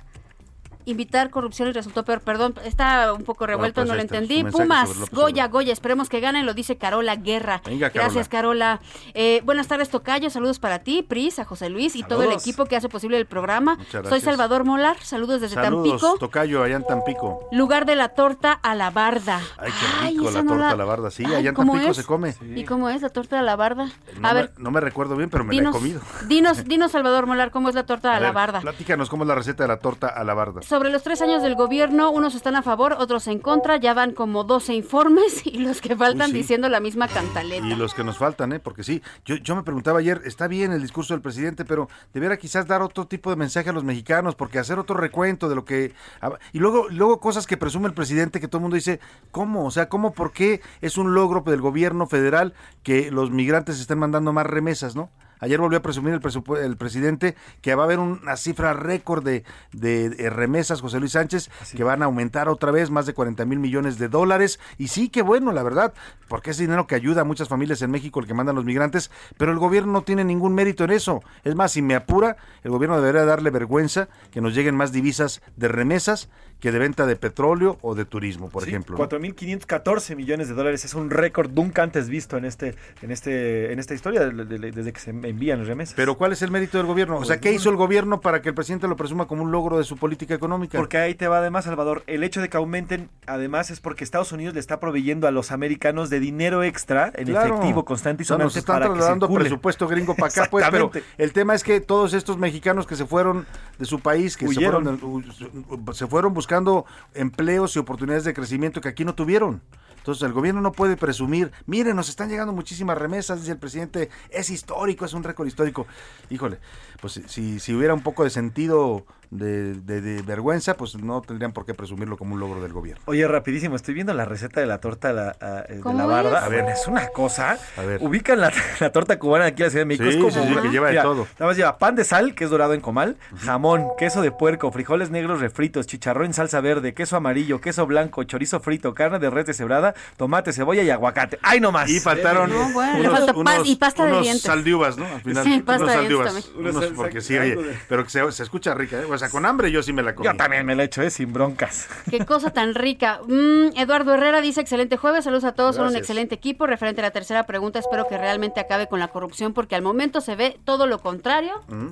invitar corrupción y resultó peor. Perdón, está un poco revuelto, pues no lo está, entendí. Pumas, Goya, Goya, esperemos que ganen, lo dice Carola Guerra. Venga, Carola. Gracias, Carola. Eh, buenas tardes, Tocayo, saludos para ti, Pris, a José Luis y todo el equipo que hace posible el programa. Soy. Salvador Molar, saludos desde Saludos, Tampico. Tocayo, allá en Tampico. Lugar de la torta a la barda. Ay, qué rico la no torta la- a la barda. Sí, Ay, allá en ¿cómo Tampico es? se come. ¿Y cómo es la torta a la barda? No, a me, ver, no me recuerdo bien, pero me dinos, la he comido. dinos, dinos, Salvador Molar, ¿cómo es la torta a, A la barda? Platícanos cómo es la receta de la torta a la barda. Sobre los tres años del gobierno, unos están a favor, otros en contra, ya van como 12 informes y los que faltan sí. diciendo la misma cantaleta. Y los que nos faltan, ¿eh? Porque sí, yo, yo me preguntaba ayer, está bien el discurso del presidente, pero debería quizás dar otro tipo de mensaje a los mexicanos, porque hacer otro recuento de lo que... Y luego, luego cosas que presume el presidente que todo el mundo dice, ¿cómo? O sea, ¿cómo? ¿Por qué es un logro del gobierno federal que los migrantes estén mandando más remesas, ¿no? Ayer volvió a presumir el, el presidente que va a haber una cifra récord de, de- de remesas, José Luis Sánchez, que van a aumentar otra vez más de 40 mil millones de dólares. Y sí, qué bueno, la verdad, porque es dinero que ayuda a muchas familias en México, el que mandan los migrantes, pero el gobierno no tiene ningún mérito en eso. Es más, si me apura, el gobierno debería darle vergüenza que nos lleguen más divisas de remesas que de venta de petróleo o de turismo, por Sí, ejemplo. ¿no? 4.514 millones de dólares es un récord nunca antes visto en este en este en esta historia de- de- desde que se envían las remesas. Pero ¿cuál es el mérito del gobierno? O sea, ¿qué hizo el gobierno para que el presidente lo presuma como un logro de su política económica? Porque ahí te va además, Salvador. El hecho de que aumenten, además, es porque Estados Unidos le está proveyendo a los americanos de dinero extra en Claro. efectivo constante y O sea, sonante nos están para trasladando presupuesto gringo para acá, pues, pero el tema es que todos estos mexicanos que se fueron de su país, que se fueron, se fueron buscando empleos y oportunidades de crecimiento que aquí no tuvieron. Entonces el gobierno no puede presumir, miren, nos están llegando muchísimas remesas, dice el presidente, es histórico, es un récord histórico. Híjole, pues si, si hubiera un poco de sentido de, de- de vergüenza, pues no tendrían por qué presumirlo como un logro del gobierno. Oye, rapidísimo, estoy viendo la receta de la torta a la, a- eh, de ¿Cómo la barda. es? A ver, es una cosa. A ver. Ubican la, *laughs* la torta cubana aquí en la Ciudad de México. Sí, es como sí, sí, que lleva de todo. Nada más lleva pan de sal, que es dorado en comal, jamón, queso de puerco, frijoles negros refritos, chicharrón en salsa verde, queso amarillo, queso blanco, chorizo frito, carne de res deshebrada, tomate, cebolla y aguacate. ¡Ay, no más! Y faltaron No, bueno, le faltó pas- y pasta de unos dientes. saldiuvas, ¿no? Al final, Sí, pasta unos de dientes. Unos- Unos porque sí, oye, pero que se, se escucha rica, ¿eh? O sea, con hambre yo sí me la comí. Yo también me la he hecho, ¿eh? Sin broncas. *laughs* Qué cosa tan rica. Mm, Eduardo Herrera dice, excelente jueves, saludos a todos, son un excelente equipo. Referente a la tercera pregunta, espero que realmente acabe con la corrupción porque al momento se ve todo lo contrario. Mm.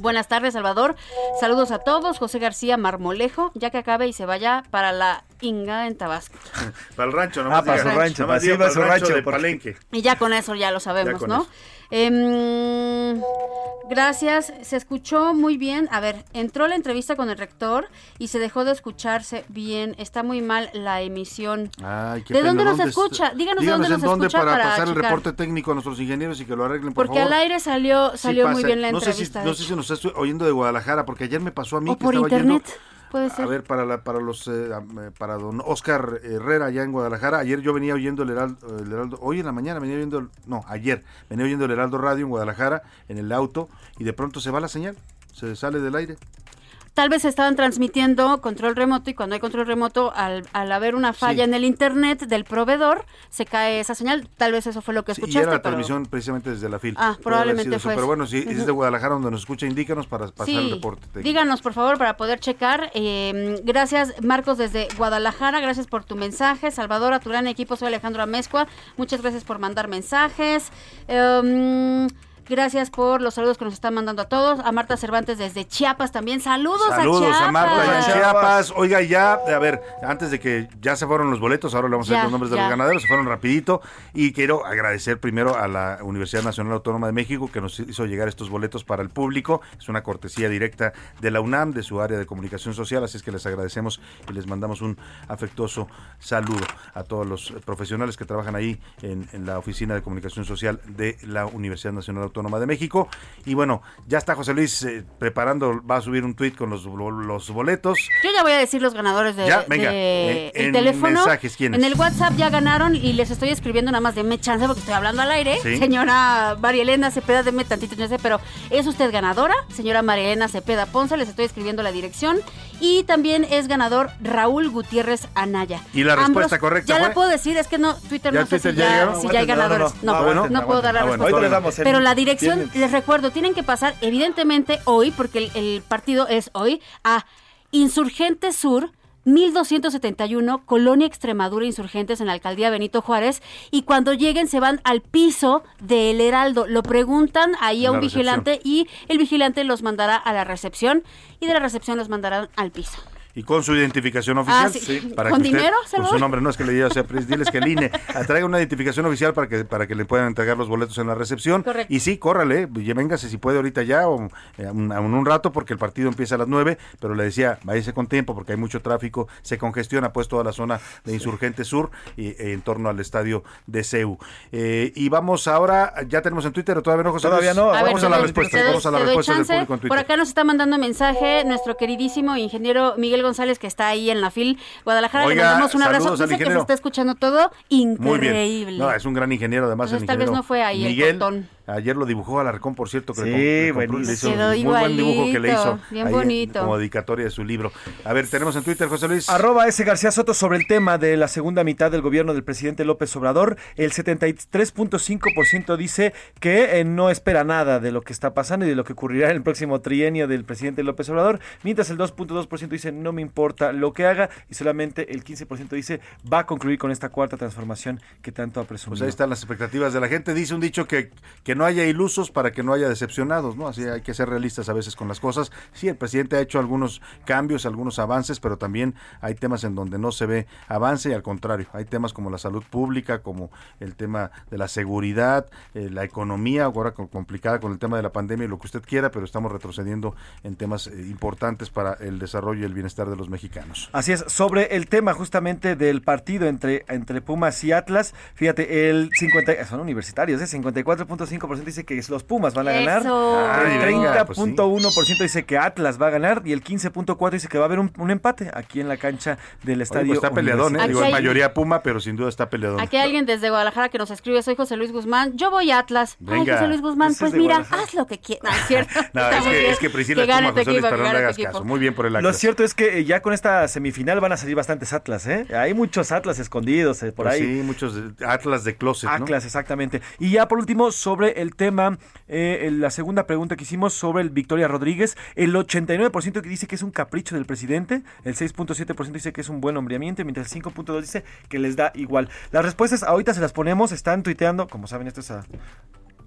Buenas tardes, Salvador. Saludos a todos. José García Marmolejo, ya que acabe y se vaya para la Inga en Tabasco. *laughs* Para el rancho, nomás Ah, para su rancho, Nomás para su rancho, de porque- Palenque. Y ya con eso ya lo sabemos, ¿no? eso. Em, gracias, se escuchó muy bien. A ver, entró la entrevista con el rector y se dejó de escucharse bien. Está muy mal la emisión. Ay, qué ¿De pena, dónde nos ¿dónde escucha? está? Díganos de dónde nos dónde escucha para, para pasar el reporte técnico a nuestros ingenieros y que lo arreglen, por Porque favor. al aire salió Sí salió muy bien la no sé si, entrevista. no sé si nos estás oyendo de Guadalajara, porque ayer me pasó a mí o que por estaba internet, yendo puede ser. A ver, para, la, para los eh, eh, para don Oscar Herrera allá en Guadalajara, ayer yo venía oyendo el Heraldo, el Heraldo- hoy en la mañana venía oyendo, el- no, ayer venía oyendo el Heraldo Radio en Guadalajara, en el auto, y de pronto se va la señal, se sale del aire. Tal vez estaban transmitiendo control remoto y cuando hay control remoto, al, al haber una falla en el internet del proveedor, se cae esa señal. Tal vez eso fue lo que Sí, escuchaste. y era la pero- transmisión precisamente desde la FIL. Ah, probablemente eso, fue Pero bueno, si es de Guadalajara donde nos escucha, indícanos para pasar el Sí, reporte técnico. díganos por favor para poder checar. Eh, gracias Marcos desde Guadalajara, gracias por tu mensaje. Salvador, a tu gran equipo, soy Alejandro Amezcua. Muchas gracias por mandar mensajes. Em, Gracias por los saludos que nos están mandando a todos. A Marta Cervantes desde Chiapas también. Saludos, Saludos a Chiapas. a Marta a Chiapas. Oiga, ya, a ver, antes de que ya se fueron los boletos, ahora le vamos a dar los nombres de ya. los ganaderos, se fueron rapidito. Y quiero agradecer primero a la Universidad Nacional Autónoma de México que nos hizo llegar estos boletos para el público. Es una cortesía directa de la UNAM, de su área de comunicación social, así es que les agradecemos y les mandamos un afectuoso saludo a todos los profesionales que trabajan ahí en, en la Oficina de Comunicación Social de la Universidad Nacional Autónoma de México. Y bueno, ya está José Luis eh, preparando, va a subir un tweet con los, los boletos. Yo ya voy a decir los ganadores de, Ya, venga, de en- el teléfono. En el WhatsApp ya ganaron y les estoy escribiendo nada más de chance porque estoy hablando al aire. Sí. Señora María Elena Cepeda, deme tantito, no sé, pero ¿es usted ganadora? Señora María Elena Cepeda Ponce, les estoy escribiendo la dirección. Y también es ganador Raúl Gutiérrez Anaya. ¿Y la respuesta correcta Ya fue? la puedo decir, es que no, Twitter ¿Ya no sé Twitter si ya si ya hay Aguántenme, no, no, ganadores. no. No, Ah, bueno. no puedo dar la Ah, bueno, respuesta. damos Pero la dirección, les recuerdo, tienen que pasar evidentemente hoy, porque el, el partido es hoy, a Insurgente Sur. 1271, Colonia Extremadura Insurgentes en la alcaldía Benito Juárez. Y cuando lleguen se van al piso del Heraldo. Lo preguntan ahí a un vigilante y el vigilante los mandará a la recepción y de la recepción los mandarán al piso. Y con su identificación oficial. Ah, sí. *laughs* Para ¿Con que usted- dinero, Con su nombre, no es que le diga, o sea, pues, diles que el INE *laughs* traiga una identificación oficial para que, para que le puedan entregar los boletos en la recepción. Correcto. Y sí, córrale, véngase si puede ahorita ya o eh, un, a un, rato porque el partido empieza a las 9, pero le decía, váyase con tiempo porque hay mucho tráfico, se congestiona pues toda la zona de Insurgente Sur y, eh, en torno al estadio de CEU. Eh, y vamos ahora, ya tenemos en Twitter, ¿o todavía no, José Todavía no, A ver, Vamos a la respuesta, doy- vamos a la respuesta del público en Twitter. Por acá nos está mandando mensaje nuestro queridísimo ingeniero Miguel González, que está ahí en la FIL Guadalajara. Le Oiga, mandamos un abrazo. Dice que se está escuchando todo Muy bien. increíble. No, es un gran ingeniero, además Entonces, el tal vez no fue ahí el Miguel. Ayer lo dibujó Alarcón, por cierto, que Sí, le le compró- buenísimo. le hizo Quedó un muy buen dibujo que le hizo. bien ahí bonito. como dedicatoria de su libro. A ver, tenemos en Twitter, José Luis. Arroba S. García Soto sobre el tema de la segunda mitad del gobierno del presidente López Obrador. El 73.5% dice que eh, no espera nada de lo que está pasando y de lo que ocurrirá en el próximo trienio del presidente López Obrador. Mientras el 2.2% dice no me importa lo que haga y solamente el 15% dice va a concluir con esta cuarta transformación que tanto ha presumido. Pues ahí están las expectativas de la gente. Dice un dicho que, que no haya ilusos para que no haya decepcionados, ¿no? Así hay que ser realistas a veces con las cosas. Sí, el presidente ha hecho algunos cambios, algunos avances, pero también hay temas en donde no se ve avance y al contrario, hay temas como la salud pública, como el tema de la seguridad, eh, la economía, ahora complicada con el tema de la pandemia y lo que usted quiera, pero estamos retrocediendo en temas eh, importantes para el desarrollo y el bienestar de los mexicanos. Así es, sobre el tema justamente del partido entre, entre Pumas y Atlas, fíjate, el 50, son universitarios, ¿eh? 54.5% dice que los Pumas van a ganar, Eso. Ay, el venga, pues sí. 30.1% dice que Atlas va a ganar y el 15.4% dice que va a haber un, un empate aquí en la cancha del Oye, estadio. pues está peleadón, ¿eh? Digo, hay- mayoría Puma, pero sin duda está peleadón. Aquí hay alguien desde Guadalajara que nos escribe, soy José Luis Guzmán, yo voy a Atlas. Ay, Venga. José Luis Guzmán, pues mira, haz lo que quieras. No, es cierto. *laughs* No, Está es muy que, es que Priscila gane Tuma, tu José Luis, equipo, pero que no le hagas equipo. caso. Muy bien por el Lo Atlas. cierto es que eh, ya con esta semifinal van a salir bastantes Atlas, ¿eh? Hay muchos Atlas escondidos eh, por Pues ahí. Sí, muchos Atlas de closet, ¿no? Atlas, exactamente. Y ya por último, sobre el tema, eh, la segunda pregunta que hicimos sobre el Victoria Rodríguez, el 89% que dice que es un capricho del presidente, el 6.7% dice que es un buen hombramiento, mientras el 5.2% dice que les da igual. Las respuestas ahorita se las ponemos, están tuiteando, como saben, esto es a,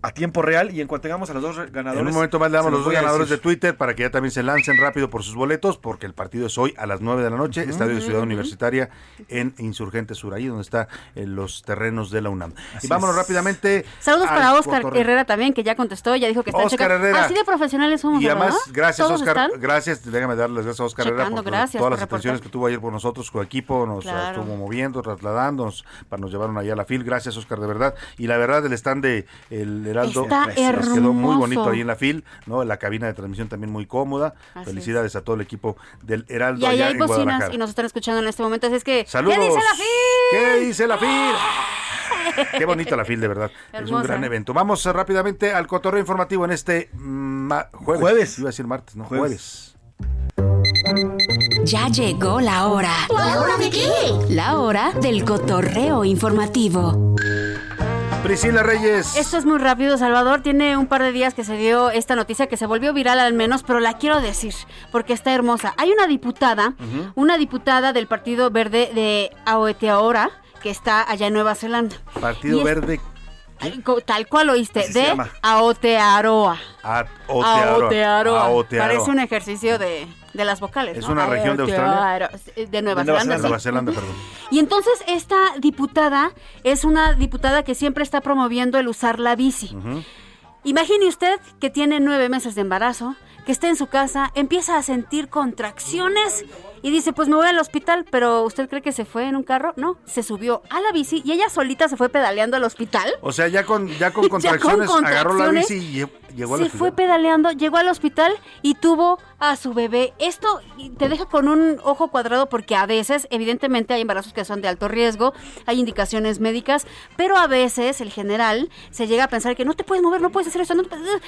a tiempo real, y en cuanto tengamos a los dos ganadores... En un momento más le damos los dos ganadores de decir. Twitter para que ya también se lancen rápido por sus boletos, porque el partido es hoy a las 9 de la noche, Estadio de Ciudad Universitaria en Insurgente Sur, ahí donde están los terrenos de la UNAM. Así y vámonos es. rápidamente. Saludos al para Oscar cotorreo. Herrera también, que ya contestó, ya dijo que está Oscar. Herrera. Así de profesionales somos, Y además, ¿verdad? gracias ¿Todos Oscar, están? gracias, déjame darles las gracias a Oscar Herrera Checando, por gracias todas por las atenciones reportar. que tuvo ayer por nosotros, su equipo, nos Claro. estuvo moviendo, trasladándonos, para nos llevaron allá a la fil, gracias Oscar, de verdad, y la verdad el stand de el Heraldo Está nos quedó muy bonito ahí en la fil, ¿no? La cabina de transmisión también muy cómoda, Así felicidades a todo el equipo del Heraldo Y ahí allá hay en bocinas Guadalajara. y nos están escuchando en este momento, así es que... Saludos. ¿Qué dice la FIL? *laughs* ¿Qué dice la FIL? Qué bonita la FIL, de verdad. Es un gran evento. Vamos rápidamente al cotorreo informativo en este ma- jueves. Jueves. Iba a decir martes, no, Jueves. jueves. Ya llegó la hora. ¿La hora de qué? La hora del cotorreo informativo. Priscila Reyes. Esto es muy rápido, Salvador. Tiene un par de días que se dio esta noticia que se volvió viral al menos, pero la quiero decir porque está hermosa. Hay una diputada, una diputada del Partido Verde de Aotearoa que está allá en Nueva Zelanda. Partido es- Verde. Tal cual oíste, de. Aotearoa. Aotearoa. Parece un ejercicio de, de las vocales. ¿Es ¿no? una región de Australia? De Nueva, Zelanda. Nueva Zelanda, perdón. Y entonces esta diputada es una diputada que siempre está promoviendo el usar la bici. Imagine usted que tiene nueve meses de embarazo, que está en su casa, empieza a sentir contracciones y dice, pues me voy al hospital, pero ¿usted cree que se fue en un carro? No, se subió a la bici y ella solita se fue pedaleando al hospital. O sea, ya con, ya con *laughs* Ya con contracciones, agarró la bici y lle- llegó a se la fue pedaleando, llegó al hospital y tuvo a su bebé. Esto te deja con un ojo cuadrado porque a veces, evidentemente, hay embarazos que son de alto riesgo, hay indicaciones médicas, pero a veces el general se llega a pensar que no te puedes mover, no puedes hacer eso. no te puedes-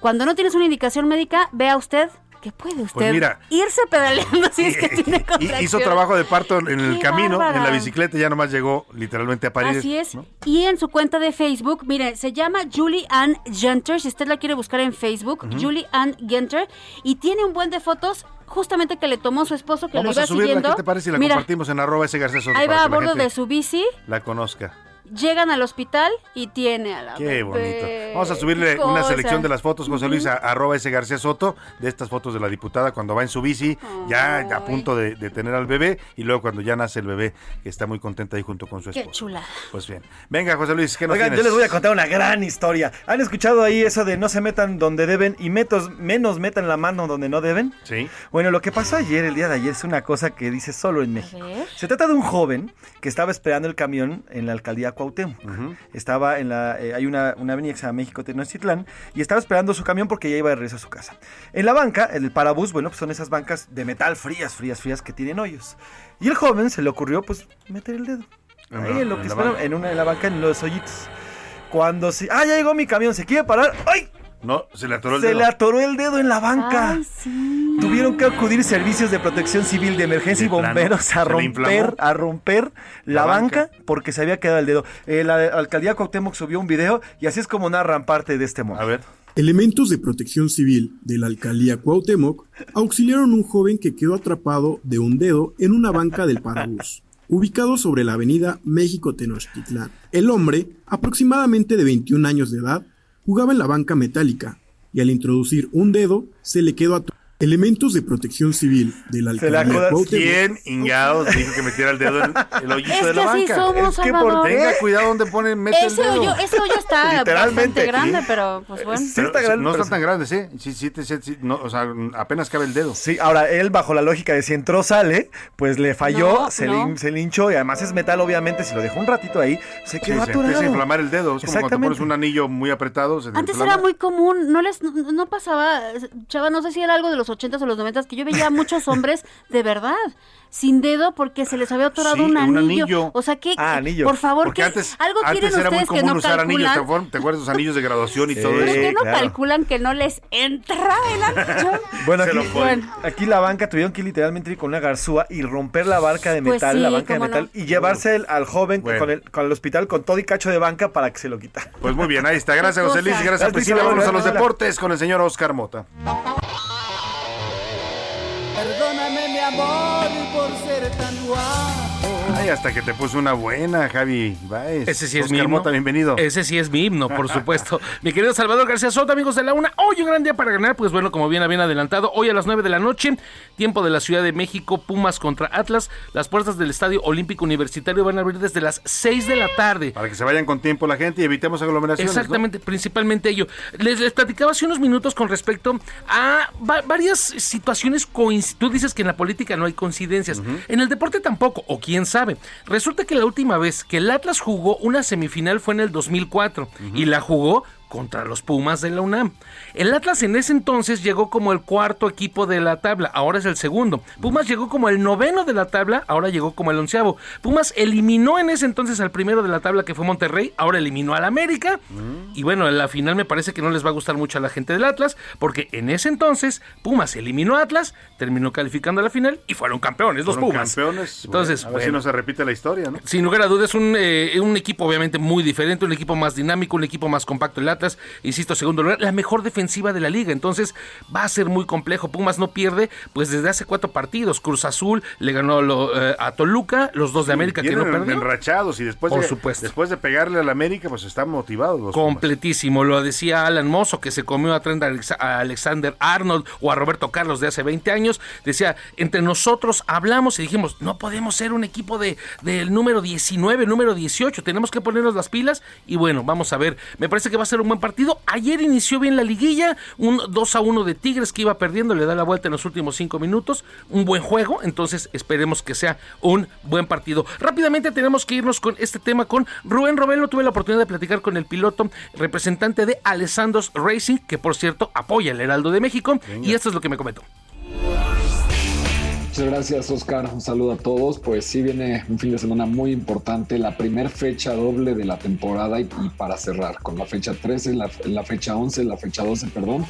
Cuando no tienes una indicación médica, vea usted que puede usted Pues mira. irse pedaleando si es que *laughs* tiene Y contracciones. hizo trabajo de parto en el Qué camino, en la bicicleta, ya nomás llegó literalmente a parir. Así es. ¿no? Y en su cuenta de Facebook, mire, se llama Julie Ann Genter. Si usted la quiere buscar en Facebook, Ujú. Julie Ann Genter. Y tiene un buen de fotos justamente que le tomó su esposo que Vamos lo a iba subirla, siguiendo. ¿qué te parece si la Mira, compartimos en arroba ese García Soto ahí va a bordo gente de su bici, La conozca. Llegan al hospital y tiene a la Qué bebé. bonito. Vamos a subirle Qué una selección de las fotos, José Luis, a arroba ese García Soto, de estas fotos de la diputada cuando va en su bici, ya a punto de, de tener al bebé, y luego cuando ya nace el bebé, que está muy contenta ahí junto con su Qué esposo. chula. Pues bien. Venga, José Luis, ¿qué nos Oigan, tienes? yo les voy a contar una gran historia. ¿Han escuchado ahí eso de no se metan donde deben y metos, menos metan la mano donde no deben? Sí. Bueno, lo que pasó ayer, el día de ayer, es una cosa que dice solo en México. Se trata de un joven que estaba esperando el camión en la alcaldía Cuauhtémoc. Estaba en la, eh, hay una, una avenida que se llama México Tenochtitlán y estaba esperando su camión porque ya iba de regreso a su casa. En la banca, el parabús, bueno, pues son esas bancas de metal frías, frías, frías que tienen hoyos. Y el joven se le ocurrió, pues, meter el dedo. Ahí la- en lo en que la espera, banca. en una en la banca, en los hoyitos. Cuando se. ¡Ah, ya llegó mi camión! ¿Se quiere parar? ¡Ay! No, se le atoró el Se dedo. le atoró el dedo en la banca. Tuvieron que acudir servicios de protección civil de emergencia y De bomberos a romper, a romper la, La banca. banca. porque se había quedado el dedo. Eh, la alcaldía Cuauhtémoc subió un video y así es como narran parte de este momento. A ver. Elementos de protección civil de la alcaldía Cuauhtémoc auxiliaron a un joven que quedó atrapado de un dedo en una banca del parabús, ubicado sobre la avenida México Tenochtitlán. El hombre, aproximadamente de 21 años de edad, jugaba en la banca metálica y al introducir un dedo se le quedó atrapado. Elementos de protección civil de la Se la alcaldía acuerdas- Cuauhtémoc ¿Quién ingados dijo que metiera el dedo en el hoyito Es de la que así banca? somos, es que por tenga cuidado donde pone mete el Ese dedo. hoyo, ese hoyo está *laughs* Literalmente, bastante grande, sí. pero pues bueno. Está grande, no están tan grandes, ¿eh? Sí, sí, sí, sí, sí, no, o sea, apenas cabe el dedo. Sí, ahora él bajo la lógica de si entró sale, pues le falló, No, se, no. Le, se le hinchó y además es metal obviamente, si lo dejó un ratito ahí, se Sí, quedó se atorado. empieza a inflamar el dedo. Es como cuando pones un anillo muy apretado. Se te Antes inflama. era muy común, no les no, no pasaba, chava, no sé si era algo de los 80s o los 90s, que yo veía a muchos *laughs* hombres de verdad sin dedo porque se les había atorado Sí, un, un anillo. anillo. O sea que Ah, anillo. por favor, que antes, algo antes quieren era muy ustedes que no usar anillos. ¿te calculan. acuerdas, ¿Te acuerdas de los anillos de graduación y todo eso? que no claro. calculan que no les entra el anillo. *laughs* Bueno aquí, la banca tuvieron que literalmente ir con una garzúa y romper la barca de Pues metal, sí, la banca de metal, no. y llevarse el- al joven Bueno. con, el, con el hospital con todo y cacho de banca para que se lo quitara. Pues muy bien, ahí está. Gracias, José Luis. y Gracias, Gracias, Priscila. Priscila. Vámonos a los deportes con el señor Oscar Mota. Perdóname mi amor por ser tan guapo. Ay, hasta que te puso una buena, Javi Baez. Ese sí es Oscar mi himno. Mota, bienvenido. Ese sí es mi himno, por *laughs* supuesto. mi querido Salvador García Soto, amigos de la una. Hoy un gran día para ganar. Pues bueno, como bien habían adelantado, hoy a las 9 de la noche, tiempo de la Ciudad de México, Pumas contra Atlas. Las puertas del Estadio Olímpico Universitario van a abrir desde las 6 de la tarde. Para que se vayan con tiempo la gente y evitemos aglomeraciones. ¿no? Exactamente, principalmente ello. Les, les platicaba hace unos minutos con respecto a va- varias situaciones. Tú dices que en la política no hay coincidencias. En el deporte tampoco, o quién sabe. Resulta que la última vez que el Atlas jugó una semifinal fue en el 2004 y la jugó contra los Pumas de la UNAM. El Atlas en ese entonces llegó como el cuarto equipo de la tabla, ahora es el segundo. Pumas llegó como el noveno de la tabla, ahora llegó como el onceavo. Pumas eliminó en ese entonces al primero de la tabla que fue Monterrey, ahora eliminó al América. Y bueno, en la final me parece que no les va a gustar mucho a la gente del Atlas, porque en ese entonces Pumas eliminó a Atlas, terminó calificando a la final y fueron campeones los Fueron Pumas. campeones. Entonces, Bueno, a ver si no se repite la historia, ¿no? Sin lugar a dudas, un, eh, un equipo obviamente muy diferente, un equipo más dinámico, un equipo más compacto el Atlas, insisto, segundo lugar, la mejor defensiva de la liga. Entonces va a ser muy complejo. Pumas no pierde, pues desde hace cuatro partidos. Cruz Azul le ganó lo, eh, a Toluca, los dos de América que no perdieron. enrachados y después Por de, supuesto. después de pegarle al América, pues están motivados los Pumas. Completísimo, lo decía Alan Mozo, que se comió a Trent a Alexander Arnold o a Roberto Carlos de hace 20 años. Decía, entre nosotros hablamos y dijimos, no podemos ser un equipo de del número 19, número 18, tenemos que ponernos las pilas y bueno, vamos a ver, me parece que va a ser un buen partido. Ayer inició bien la liguilla, un 2 a 1 de Tigres que iba perdiendo, le da la vuelta en los últimos 5 minutos, un buen juego, entonces esperemos que sea un buen partido. Rápidamente tenemos que irnos con este tema con Rubén Robelo, tuve la oportunidad de platicar con el piloto representante de Alessandros Racing, que por cierto apoya el Heraldo de México, y esto es lo que me comentó. Muchas gracias, Oscar. Un saludo a todos. Pues sí, viene un fin de semana muy importante, la primer fecha doble de la temporada y, para cerrar, con la fecha 13, la, fecha 11, la fecha 12, perdón,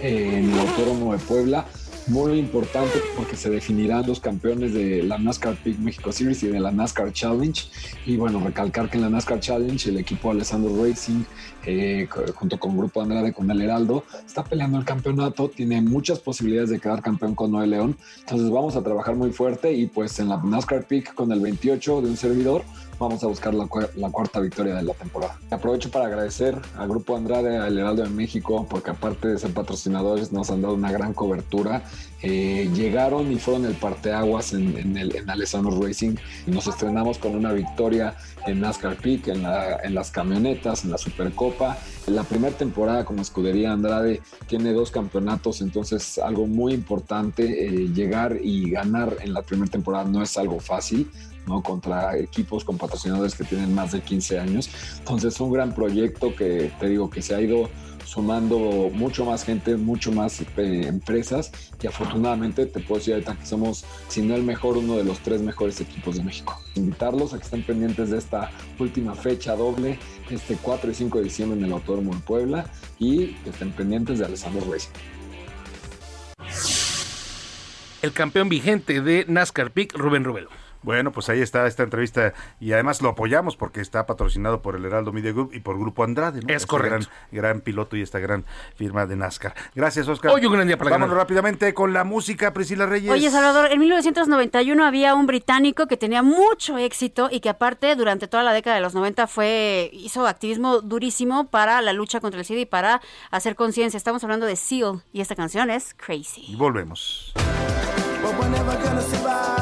en el Autódromo de Puebla. Muy importante porque se definirán los campeones de la NASCAR Peak México Series y de la NASCAR Challenge. Y bueno, recalcar que en la NASCAR Challenge el equipo Alessandro Racing, eh, junto con Grupo Andrade, con el Heraldo, está peleando el campeonato. Tiene muchas posibilidades de quedar campeón con Noé León. Entonces vamos a trabajar muy fuerte y pues en la NASCAR Peak con el 28 de un servidor vamos a buscar la, la cuarta victoria de la temporada. Aprovecho para agradecer al Grupo Andrade, al Heraldo de México, porque aparte de ser patrocinadores nos han dado una gran cobertura. Eh, llegaron y fueron el parteaguas en, en, el, en Alessandro Racing nos estrenamos con una victoria en NASCAR Peak, en, la- en las camionetas, en la Supercopa. La primera temporada como escudería Andrade tiene dos campeonatos, entonces algo muy importante, eh, llegar y ganar en la primera temporada no es algo fácil. Contra equipos con patrocinadores que tienen más de 15 años. Entonces, un gran proyecto que te digo que se ha ido sumando mucho más gente, mucho más eh, empresas y afortunadamente te puedo decir ahorita que somos, si no el mejor, uno de los tres mejores equipos de México. Invitarlos a que estén pendientes de esta última fecha doble, este 4 y 5 de diciembre en el Autódromo de Puebla y que estén pendientes de Alessandro Racing. El campeón vigente de NASCAR Peak, Rubén Rubelo. Bueno, pues ahí está esta entrevista y además lo apoyamos porque está patrocinado por el Heraldo Media Group y por Grupo Andrade. ¿no? Es Este correcto. Gran, gran piloto y esta gran firma de NASCAR. Gracias, Oscar. Hoy un gran día para Vámonos ganar. rápidamente con la música, Priscila Reyes. Oye, Salvador, en 1991 había un británico que tenía mucho éxito y que aparte durante toda la década de los 90 fue hizo activismo durísimo para la lucha contra el SIDA y para hacer conciencia. Estamos hablando de Seal y esta canción es Crazy. Y volvemos. But we're never gonna survive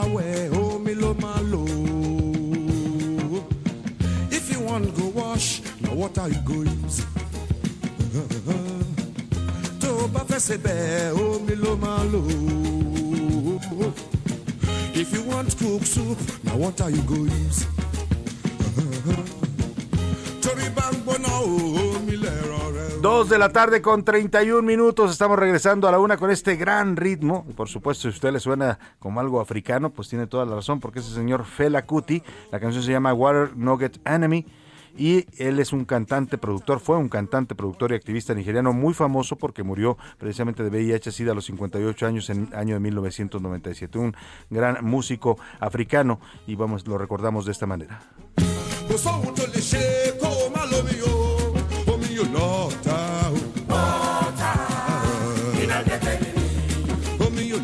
Bá láwẹ̀ omi ló máa lò if you wan go wash na water you go use. tó bá fẹ́ sebẹ̀ omi ló máa lò if you want cook soup na water you go use. 2 de la tarde con 31 minutos. Estamos regresando a la una con este gran ritmo. Y por supuesto, si usted le suena como algo africano, pues tiene toda la razón, porque ese señor Fela Kuti, la canción se llama Water Nugget Enemy. Y él es un cantante, productor, fue un cantante, productor y activista nigeriano muy famoso porque murió precisamente de VIH-Sida a los 58 años en el año de 1997. Un gran músico africano y vamos, lo recordamos de esta manera.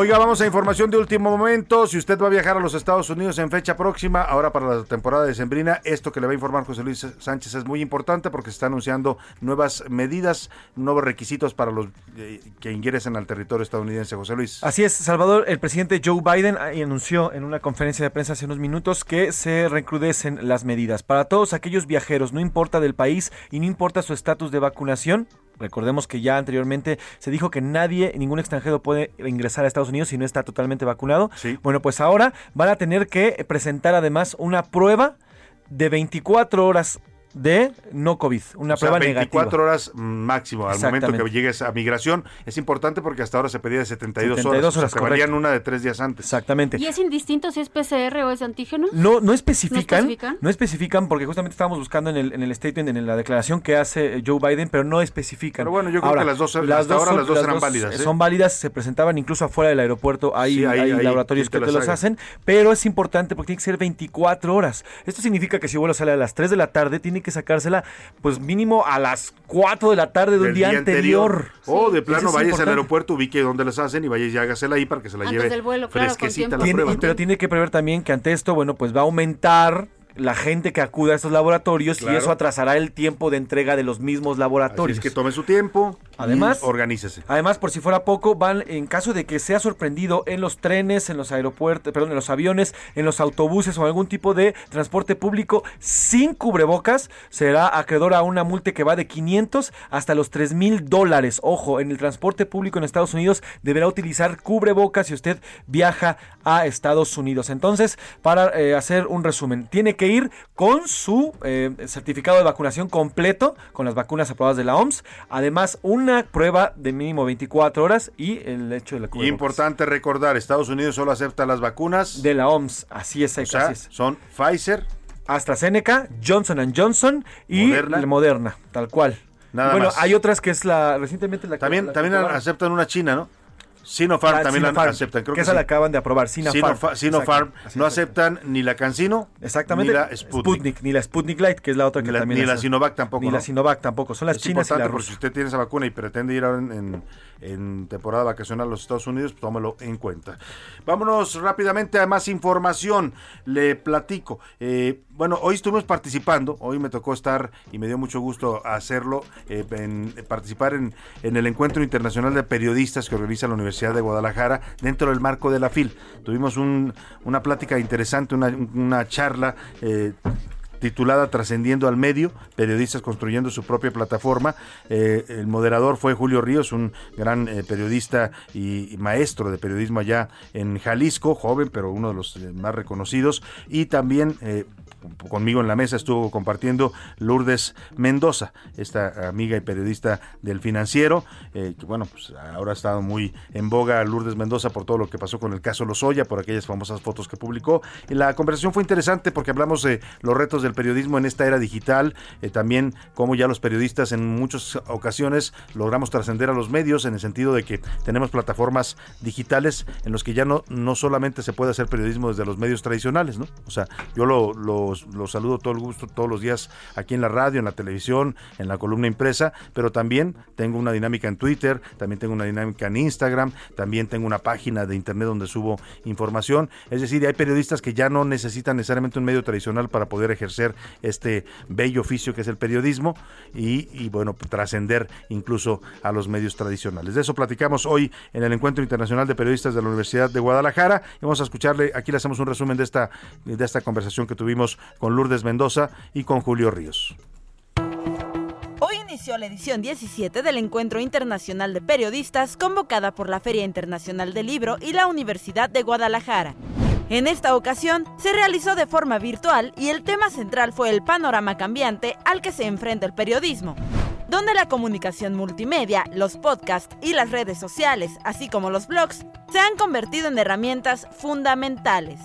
Oiga, vamos a información de último momento. Si usted va a viajar a los Estados Unidos en fecha próxima, ahora para la temporada de Sembrina, esto que le va a informar José Luis Sánchez es muy importante porque se está anunciando nuevas medidas, nuevos requisitos para los eh, que ingresen al territorio estadounidense. José Luis. Así es, Salvador, el presidente Joe Biden anunció en una conferencia de prensa hace unos minutos que se recrudecen las medidas. Para todos aquellos viajeros, no importa del país y no importa su estatus de vacunación, Recordemos que ya anteriormente se dijo que nadie, ningún extranjero puede ingresar a Estados Unidos si no está totalmente vacunado. Bueno, pues ahora van a tener que presentar además una prueba de 24 horas de no COVID, una O sea, prueba 24 negativa. horas máximo al momento que llegues a migración. Es importante porque hasta ahora se pedía de 72, 72 horas. horas, o sea, correcto. una de tres días antes. Exactamente. ¿Y es indistinto si es PCR o es antígeno? No, no especifican, ¿No especifican? no especifican porque justamente estábamos buscando en el, en el statement, en la declaración que hace Joe Biden, pero no especifican. Pero bueno, yo creo que las dos- hasta ahora las dos eran válidas, ¿eh? Son válidas, se presentaban incluso afuera del aeropuerto, hay, Sí, ahí- hay ahí, laboratorios que te te las los haga. hacen, pero es importante porque tiene que ser 24 horas. Esto significa que si vuelo sale a las 3 de la tarde, tiene que sacársela pues mínimo a las 4 de la tarde de un del día, anterior. O de plano vayas al aeropuerto, ubique dónde las hacen y vayas y hágasela ahí para que se la Antes lleve del vuelo, claro, con fresquecita tiempo. la Tiene- prueba. y- pero tiene que prever también que ante esto, bueno, pues va a aumentar la gente que acuda a estos laboratorios Claro. y eso atrasará el tiempo de entrega de los mismos Así laboratorios. es que tome su tiempo. Además- organícese. Además, por si fuera poco, van en caso de que sea sorprendido en los trenes, en los aeropuertos, perdón, en los aviones, en los autobuses o algún tipo de transporte público sin cubrebocas, será acreedor a una multa que va de 500 hasta los 3 mil dólares. Ojo, en el transporte público en Estados Unidos deberá utilizar cubrebocas si usted viaja a Estados Unidos. Entonces, para eh, hacer un resumen, tiene que ir con su eh, certificado de vacunación completo, con las vacunas aprobadas de la OMS. Además, una prueba de mínimo 24 horas y el hecho de la cubrebocas. importante recordar, Estados Unidos solo acepta las vacunas De la OMS, así es, o así sea, es. son Pfizer, AstraZeneca, Johnson Johnson y Moderna. Moderna, tal cual. Nada bueno, más. hay otras que es la recientemente la que- también la también aceptan una china, ¿no? Sinopharm La también la Sinopharm, aceptan, creo que que, esa sí. la acaban de aprobar, Sinopharm. Sinopharm así no aceptan ni la Cancino Exactamente. ni la Sputnik. Sputnik, ni la Sputnik Light, que es la otra que Ni la- también ni la Sinovac tampoco, Ni ¿no? la Sinovac tampoco, son las es chinas y importante la porque si usted tiene esa vacuna y pretende ir ahora en, en- en temporada vacacional a los Estados Unidos, pues tómelo en cuenta. Vámonos rápidamente a más información. Le platico. Eh, bueno, hoy estuvimos participando, hoy me tocó estar y me dio mucho gusto hacerlo, eh, en, participar en, el Encuentro Internacional de Periodistas que organiza la Universidad de Guadalajara dentro del marco de la FIL. Tuvimos un- una plática interesante, una, charla. eh, titulada Trascendiendo al Medio, periodistas construyendo su propia plataforma. Eh, el moderador fue Julio Ríos, un gran eh, periodista y, maestro de periodismo allá en Jalisco, joven, pero uno de los eh, más reconocidos. Y también eh, conmigo en la mesa estuvo compartiendo Lourdes Mendoza, esta amiga y periodista del financiero, eh, que bueno, pues ahora ha estado muy en boga Lourdes Mendoza por todo lo que pasó con el caso Lozoya, por aquellas famosas fotos que publicó. Y la conversación fue interesante porque hablamos de los retos del periodismo en esta era digital, eh, también cómo ya los periodistas en muchas ocasiones logramos trascender a los medios en el sentido de que tenemos plataformas digitales en los que ya no, no solamente se puede hacer periodismo desde los medios tradicionales, ¿no? O sea, yo lo, lo, lo saludo todo el gusto todos los días aquí en la radio, en la televisión, en la columna impresa, pero también tengo una dinámica en Twitter, también tengo una dinámica en Instagram, también tengo una página de internet donde subo información. Es decir, hay periodistas que ya no necesitan necesariamente un medio tradicional para poder ejercer este bello oficio que es el periodismo y, y, bueno, trascender incluso a los medios tradicionales. De eso platicamos hoy en el Encuentro Internacional de Periodistas de la Universidad de Guadalajara. Vamos a escucharle, aquí le hacemos un resumen de esta, de esta conversación que tuvimos con Lourdes Mendoza y con Julio Ríos. Hoy inició la edición 17 del Encuentro Internacional de Periodistas convocada por la Feria Internacional del Libro y la Universidad de Guadalajara. En esta ocasión se realizó de forma virtual y el tema central fue el panorama cambiante al que se enfrenta el periodismo, donde la comunicación multimedia, los podcasts y las redes sociales, así como los blogs, se han convertido en herramientas fundamentales.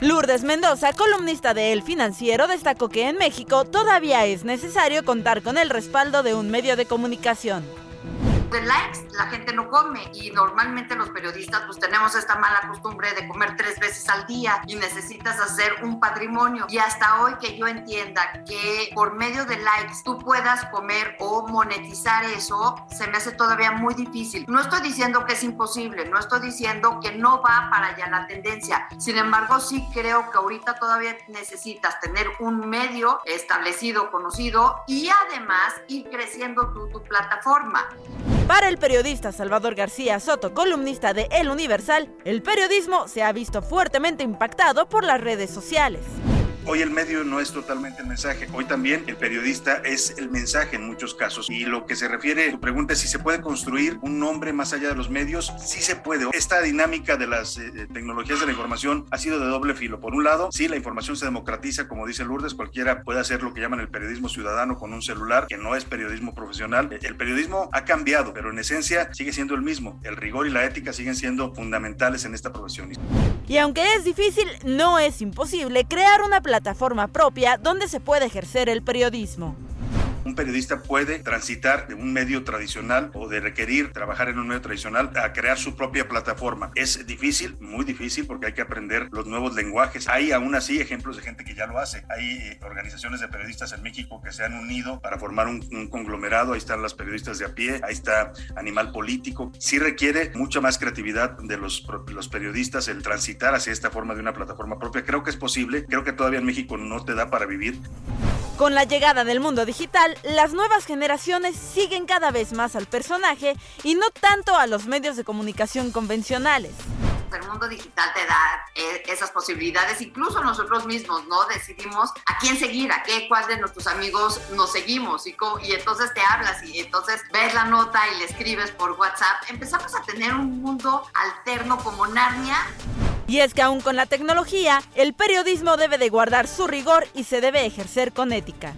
Lourdes Mendoza, columnista de El Financiero, destacó que en México todavía es necesario contar con el respaldo de un medio de comunicación. De likes la gente no come y normalmente los periodistas pues tenemos esta mala costumbre de comer tres veces al día y necesitas hacer un patrimonio. Y hasta hoy que yo entienda que por medio de likes tú puedas comer o monetizar eso, se me hace todavía muy difícil. No estoy diciendo que es imposible, no estoy diciendo que no va para allá la tendencia. Sin embargo, sí creo que ahorita todavía necesitas tener un medio establecido, conocido y además ir creciendo tu, tu plataforma. Para el periodista Salvador García Soto, columnista de El Universal, el periodismo se ha visto fuertemente impactado por las redes sociales. Hoy el medio no es totalmente el mensaje, hoy también el periodista es el mensaje en muchos casos. Y lo que se refiere, tu pregunta es si se puede construir un nombre más allá de los medios, sí se puede. Esta dinámica de las eh, tecnologías de la información ha sido de doble filo. Por un lado, sí, la información se democratiza, como dice Lourdes, cualquiera puede hacer lo que llaman el periodismo ciudadano con un celular, que no es periodismo profesional. El periodismo ha cambiado, pero en esencia sigue siendo el mismo. El rigor y la ética siguen siendo fundamentales en esta profesión. Y aunque es difícil, no es imposible crear una plataforma propia donde se puede ejercer el periodismo. Un periodista puede transitar de un medio tradicional o de requerir trabajar en un medio tradicional a crear su propia plataforma. Es difícil, muy difícil, porque hay que aprender los nuevos lenguajes. Hay aún así ejemplos de gente que ya lo hace. Hay eh, organizaciones de periodistas en México que se han unido para formar un, conglomerado. Ahí están las periodistas de a pie, ahí está Animal Político. Sí requiere mucha más creatividad de los periodistas el transitar hacia esta forma de una plataforma propia. Creo que es posible. Creo que todavía en México no te da para vivir. Con la llegada del mundo digital, las nuevas generaciones siguen cada vez más al personaje y no tanto a los medios de comunicación convencionales. El mundo digital te da eh, esas posibilidades, incluso nosotros mismos, ¿no? Decidimos a quién seguir, a qué, cuál de nuestros amigos nos seguimos y, y entonces te hablas y entonces ves la nota y le escribes por WhatsApp. Empezamos a tener un mundo alterno como Narnia. Y es que aún con la tecnología, el periodismo debe de guardar su rigor y se debe ejercer con ética.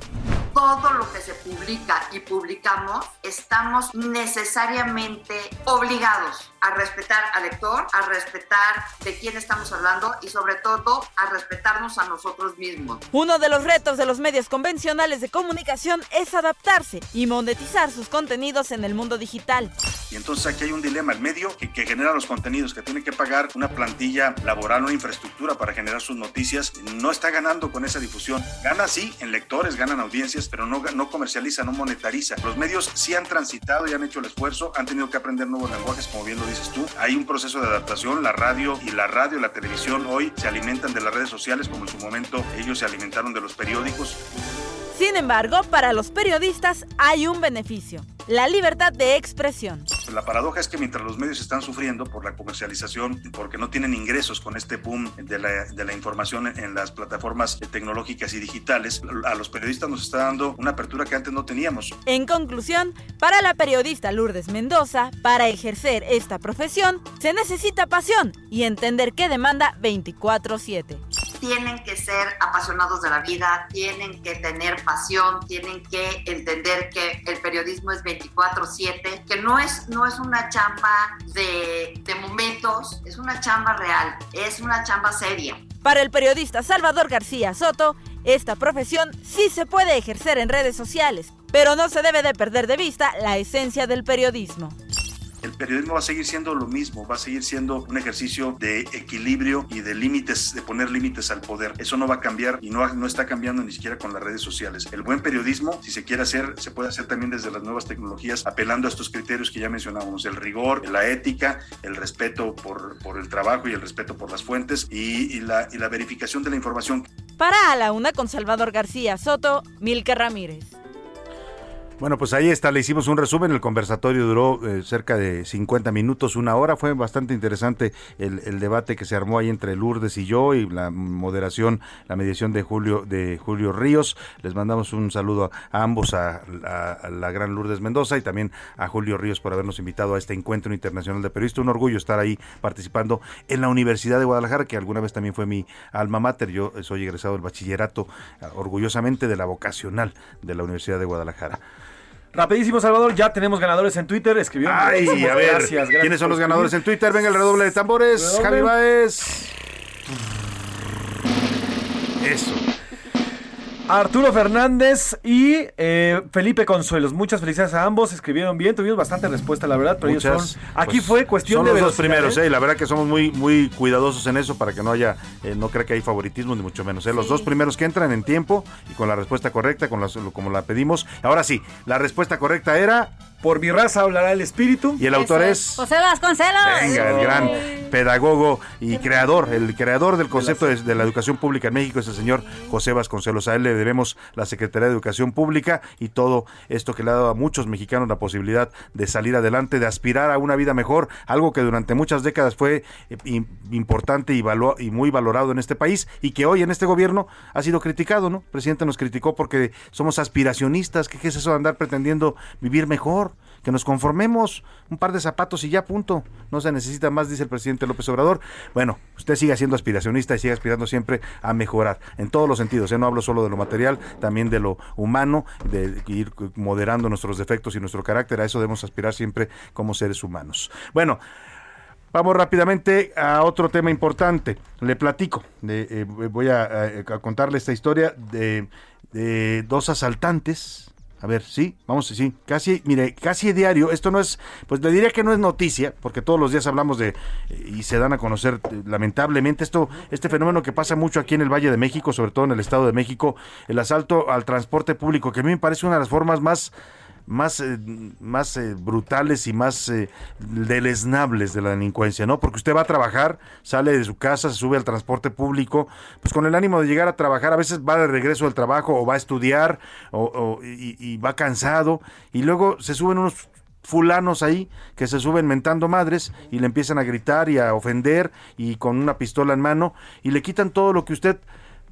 Todo lo que se publica y publicamos, estamos necesariamente obligados a respetar al lector, a respetar de quién estamos hablando y sobre todo a respetarnos a nosotros mismos. Uno de los retos de los medios convencionales de comunicación es adaptarse y monetizar sus contenidos en el mundo digital. Y entonces aquí hay un dilema. El medio que, que genera los contenidos, que tiene que pagar una plantilla laboral, una infraestructura para generar sus noticias, no está ganando con esa difusión. Gana sí en lectores, ganan audiencias, pero no, no comercializa, no monetariza. Los medios sí han transitado y han hecho el esfuerzo, han tenido que aprender nuevos lenguajes, como bien lo dices tú. Hay un proceso de adaptación. La radio y la radio, la televisión hoy se alimentan de las redes sociales, como en su momento ellos se alimentaron de los periódicos. Sin embargo, para los periodistas hay un beneficio, la libertad de expresión. La paradoja es que mientras los medios están sufriendo por la comercialización, porque no tienen ingresos con este boom de la, de la información en, en las plataformas tecnológicas y digitales, a los periodistas nos está dando una apertura que antes no teníamos. En conclusión, para la periodista Lourdes Mendoza, para ejercer esta profesión se necesita pasión y entender que demanda 24/7. Tienen que ser apasionados de la vida, tienen que tener pasión, tienen que entender que el periodismo es 24/7, que no es, no es una chamba de, momentos, es una chamba real, es una chamba seria. Para el periodista Salvador García Soto, esta profesión sí se puede ejercer en redes sociales, pero no se debe de perder de vista la esencia del periodismo. El periodismo va a seguir siendo lo mismo, va a seguir siendo un ejercicio de equilibrio y de límites, de poner límites al poder. Eso no va a cambiar y no, no está cambiando ni siquiera con las redes sociales. El buen periodismo, si se quiere hacer, se puede hacer también desde las nuevas tecnologías, apelando a estos criterios que ya mencionábamos, el rigor, la ética, el respeto por, por el trabajo y el respeto por las fuentes y, la, y la verificación de la información. Para A la Una con Salvador García Soto, Milka Ramírez. Bueno, pues ahí está, le hicimos un resumen, el conversatorio duró eh, cerca de 50 minutos, una hora, fue bastante interesante el, debate que se armó ahí entre Lourdes y yo y la moderación, la mediación de Julio de Julio Ríos. Les mandamos un saludo a, ambos, a, la gran Lourdes Mendoza y también a Julio Ríos por habernos invitado a este encuentro internacional de periodistas. Un orgullo estar ahí participando en la Universidad de Guadalajara, que alguna vez también fue mi alma mater. Yo soy egresado del bachillerato, orgullosamente de la vocacional de la Universidad de Guadalajara. Rapidísimo, Salvador, ya tenemos ganadores en Twitter. Escribieron. Ay, a ver, gracias, gracias ¿quiénes son los ganadores en Twitter? Venga el redoble de tambores. Javi Baez. Eso. Arturo Fernández y eh, Felipe Consuelos. Muchas felicidades a ambos. Escribieron bien, tuvimos bastante respuesta, la verdad. Pero ellos son. Aquí pues, fue cuestión son de los dos primeros, ¿eh? ¿eh? Y la verdad que somos muy, muy cuidadosos en eso para que no haya, eh, no crea que hay favoritismo ni mucho menos. ¿eh? Los dos primeros que entran en tiempo y con la respuesta correcta, con las- como la pedimos. Ahora sí, la respuesta correcta era. Por mi raza hablará el espíritu. Y el autor es. José Vasconcelos. Venga, el gran pedagogo y creador, el creador del concepto de, de la educación pública en México es el señor José Vasconcelos. A él le debemos la Secretaría de Educación Pública y todo esto que le ha dado a muchos mexicanos la posibilidad de salir adelante, de aspirar a una vida mejor, algo que durante muchas décadas fue eh, im- importante y, valo- y muy valorado en este país y que hoy en este gobierno ha sido criticado, ¿no? El presidente nos criticó porque somos aspiracionistas, ¿qué, qué es eso de andar pretendiendo vivir mejor? Que nos conformemos, un par de zapatos y ya, punto. No se necesita más, dice el presidente López Obrador. Bueno, usted siga siendo aspiracionista y sigue aspirando siempre a mejorar, en todos los sentidos. ¿eh? No hablo solo de lo material, también de lo humano, de ir moderando nuestros defectos y nuestro carácter. A eso debemos aspirar siempre como seres humanos. Bueno, Vamos rápidamente a otro tema importante. Le platico. eh, voy a, a- contarle esta historia de dos asaltantes. A ver, sí, vamos, sí, casi, mire, casi diario. Esto no es, pues le diría que no es noticia, porque todos los días hablamos de y se dan a conocer eh, lamentablemente esto, este fenómeno que pasa mucho aquí en el Valle de México, sobre todo en el Estado de México, el asalto al transporte público, que a mí me parece una de las formas más más, eh, más eh, brutales y más eh, deleznables de la delincuencia, ¿no? Porque usted va a trabajar, sale de su casa, se sube al transporte público, pues con el ánimo de llegar a trabajar, a veces va de regreso del trabajo o va a estudiar o, o- y, y va cansado y luego se suben unos fulanos ahí que se suben mentando madres y le empiezan a gritar y a ofender y con una pistola en mano y le quitan todo lo que usted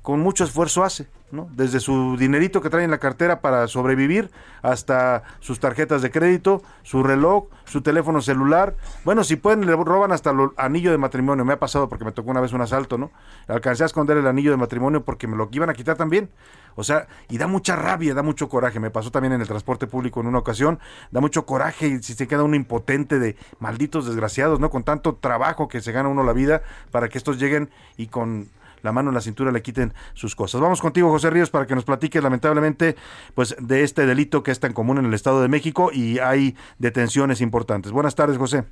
con mucho esfuerzo hace, ¿no? Desde su dinerito que trae en la cartera para sobrevivir hasta sus tarjetas de crédito, su reloj, su teléfono celular. Bueno, si pueden, le roban hasta el anillo de matrimonio. Me ha pasado porque me tocó una vez un asalto, ¿no? Alcancé a esconder el anillo de matrimonio porque me lo iban a quitar también. O sea, y da mucha rabia, da mucho coraje. Me pasó también en el transporte público en una ocasión. Da mucho coraje y si se queda uno impotente de malditos desgraciados, ¿no? Con tanto trabajo que se gana uno la vida para que estos lleguen y con la mano en la cintura le quiten sus cosas. Vamos contigo, José Ríos, para que nos platiques lamentablemente pues de este delito que es tan común en el Estado de México y hay detenciones importantes. Buenas tardes, José.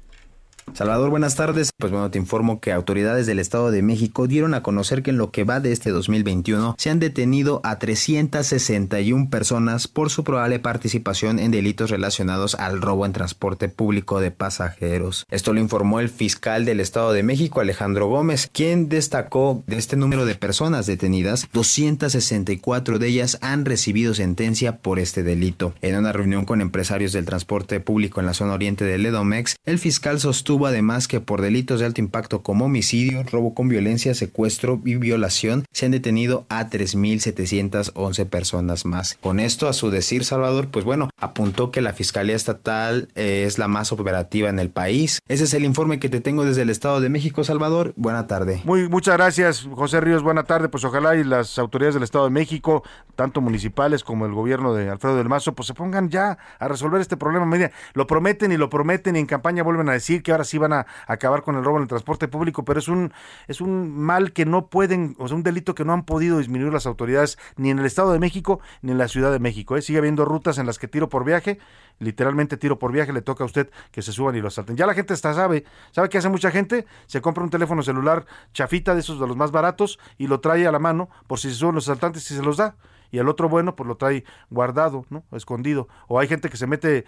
Salvador, buenas tardes. Pues bueno, te informo que autoridades del Estado de México dieron a conocer que en lo que va de este 2021 se han detenido a 361 personas por su probable participación en delitos relacionados al robo en transporte público de pasajeros. Esto lo informó el fiscal del Estado de México, Alejandro Gómez, quien destacó de este número de personas detenidas, 264 de ellas han recibido sentencia por este delito. En una reunión con empresarios del transporte público en la zona oriente de Ledomex, el fiscal sostuvo además que por delitos de alto impacto como homicidio, robo con violencia, secuestro y violación se han detenido a 3.711 personas más. Con esto, a su decir, Salvador, pues bueno, apuntó que la Fiscalía Estatal eh, es la más operativa en el país. Ese es el informe que te tengo desde el Estado de México, Salvador. Buena tarde. Muy, muchas gracias, José Ríos. Buena tarde. Pues ojalá y las autoridades del Estado de México, tanto municipales como el gobierno de Alfredo del Mazo, pues se pongan ya a resolver este problema. Mira, lo prometen y lo prometen y en campaña vuelven a decir que ahora sí van a acabar con el robo en el transporte público, pero es un, es un mal que no pueden, o sea, un delito que no han podido disminuir las autoridades ni en el Estado de México ni en la Ciudad de México. ¿eh? Sigue habiendo rutas en las que tiro por viaje, literalmente tiro por viaje, le toca a usted que se suban y lo asalten. Ya la gente está sabe, ¿sabe qué hace mucha gente? Se compra un teléfono celular chafita de esos de los más baratos y lo trae a la mano por si se suben los asaltantes y se los da. Y el otro bueno, pues lo trae guardado, ¿no? Escondido. O hay gente que se mete,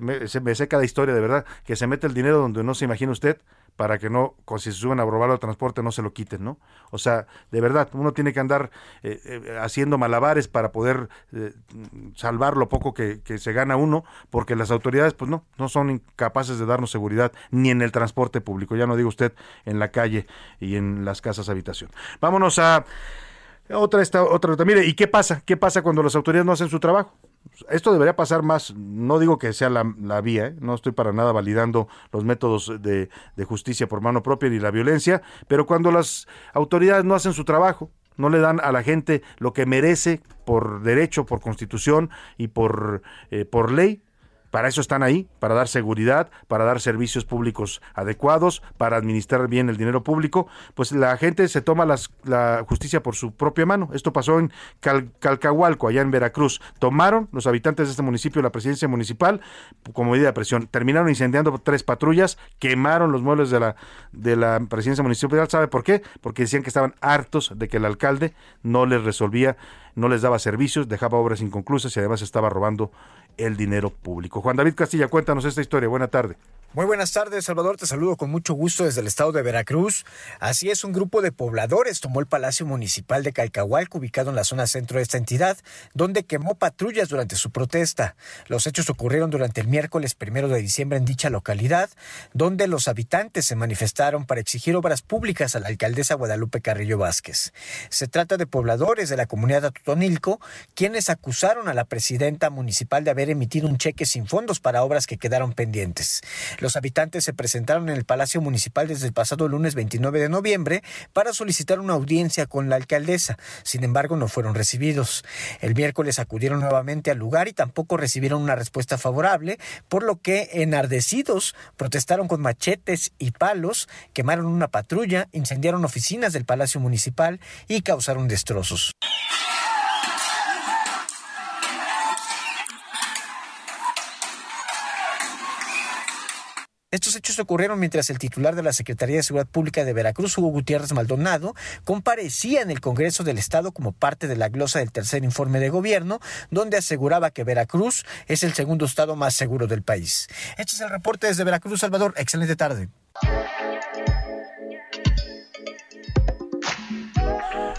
me, se me sé cada historia de verdad, que se mete el dinero donde no se imagina usted para que no, si se suben a robarlo al transporte, no se lo quiten, ¿no? O sea, de verdad, uno tiene que andar eh, eh, haciendo malabares para poder eh, salvar lo poco que, se gana uno, porque las autoridades, pues no, no son incapaces de darnos seguridad, ni en el transporte público, ya no digo usted en la calle y en las casas habitación. Vámonos a otra esta otra nota. Mire, ¿y qué pasa? ¿Qué pasa cuando las autoridades no hacen su trabajo? Esto debería pasar más, no digo que sea la, la vía, ¿eh? no estoy para nada validando los métodos de, de justicia por mano propia ni la violencia, pero cuando las autoridades no hacen su trabajo, no le dan a la gente lo que merece por derecho, por constitución y por, eh, por ley, para eso están ahí, para dar seguridad, para dar servicios públicos adecuados, para administrar bien el dinero público, pues la gente se toma la justicia por su propia mano. Esto pasó en Cal- Calcahualco, allá en Veracruz. Tomaron los habitantes de este municipio la presidencia municipal como medida de presión. Terminaron incendiando tres patrullas, quemaron los muebles de la, de la presidencia municipal. ¿Sabe por qué? Porque decían que estaban hartos de que el alcalde no les resolvía, no les daba servicios, dejaba obras inconclusas y además estaba robando el dinero público. Juan David Castilla, cuéntanos esta historia. Buena tarde. Muy buenas tardes, Salvador. Te saludo con mucho gusto desde el estado de Veracruz. Así es, un grupo de pobladores tomó el Palacio Municipal de Calcahualco, ubicado en la zona centro de esta entidad, donde quemó patrullas durante su protesta. Los hechos ocurrieron durante el miércoles primero de diciembre en dicha localidad, donde los habitantes se manifestaron para exigir obras públicas a la alcaldesa Guadalupe Carrillo Vázquez. Se trata de pobladores de la comunidad Atotonilco, quienes acusaron a la presidenta municipal de haber emitido un cheque sin fondos para obras que quedaron pendientes. Los habitantes se presentaron en el Palacio Municipal desde el pasado lunes 29 de noviembre para solicitar una audiencia con la alcaldesa. Sin embargo, no fueron recibidos. El miércoles acudieron nuevamente al lugar y tampoco recibieron una respuesta favorable, por lo que enardecidos protestaron con machetes y palos, quemaron una patrulla, incendiaron oficinas del Palacio Municipal y causaron destrozos. Estos hechos ocurrieron mientras el titular de la Secretaría de Seguridad Pública de Veracruz, Hugo Gutiérrez Maldonado, comparecía en el Congreso del Estado como parte de la glosa del tercer informe de gobierno, donde aseguraba que Veracruz es el segundo estado más seguro del país. Este es el reporte desde Veracruz, Salvador. Excelente tarde.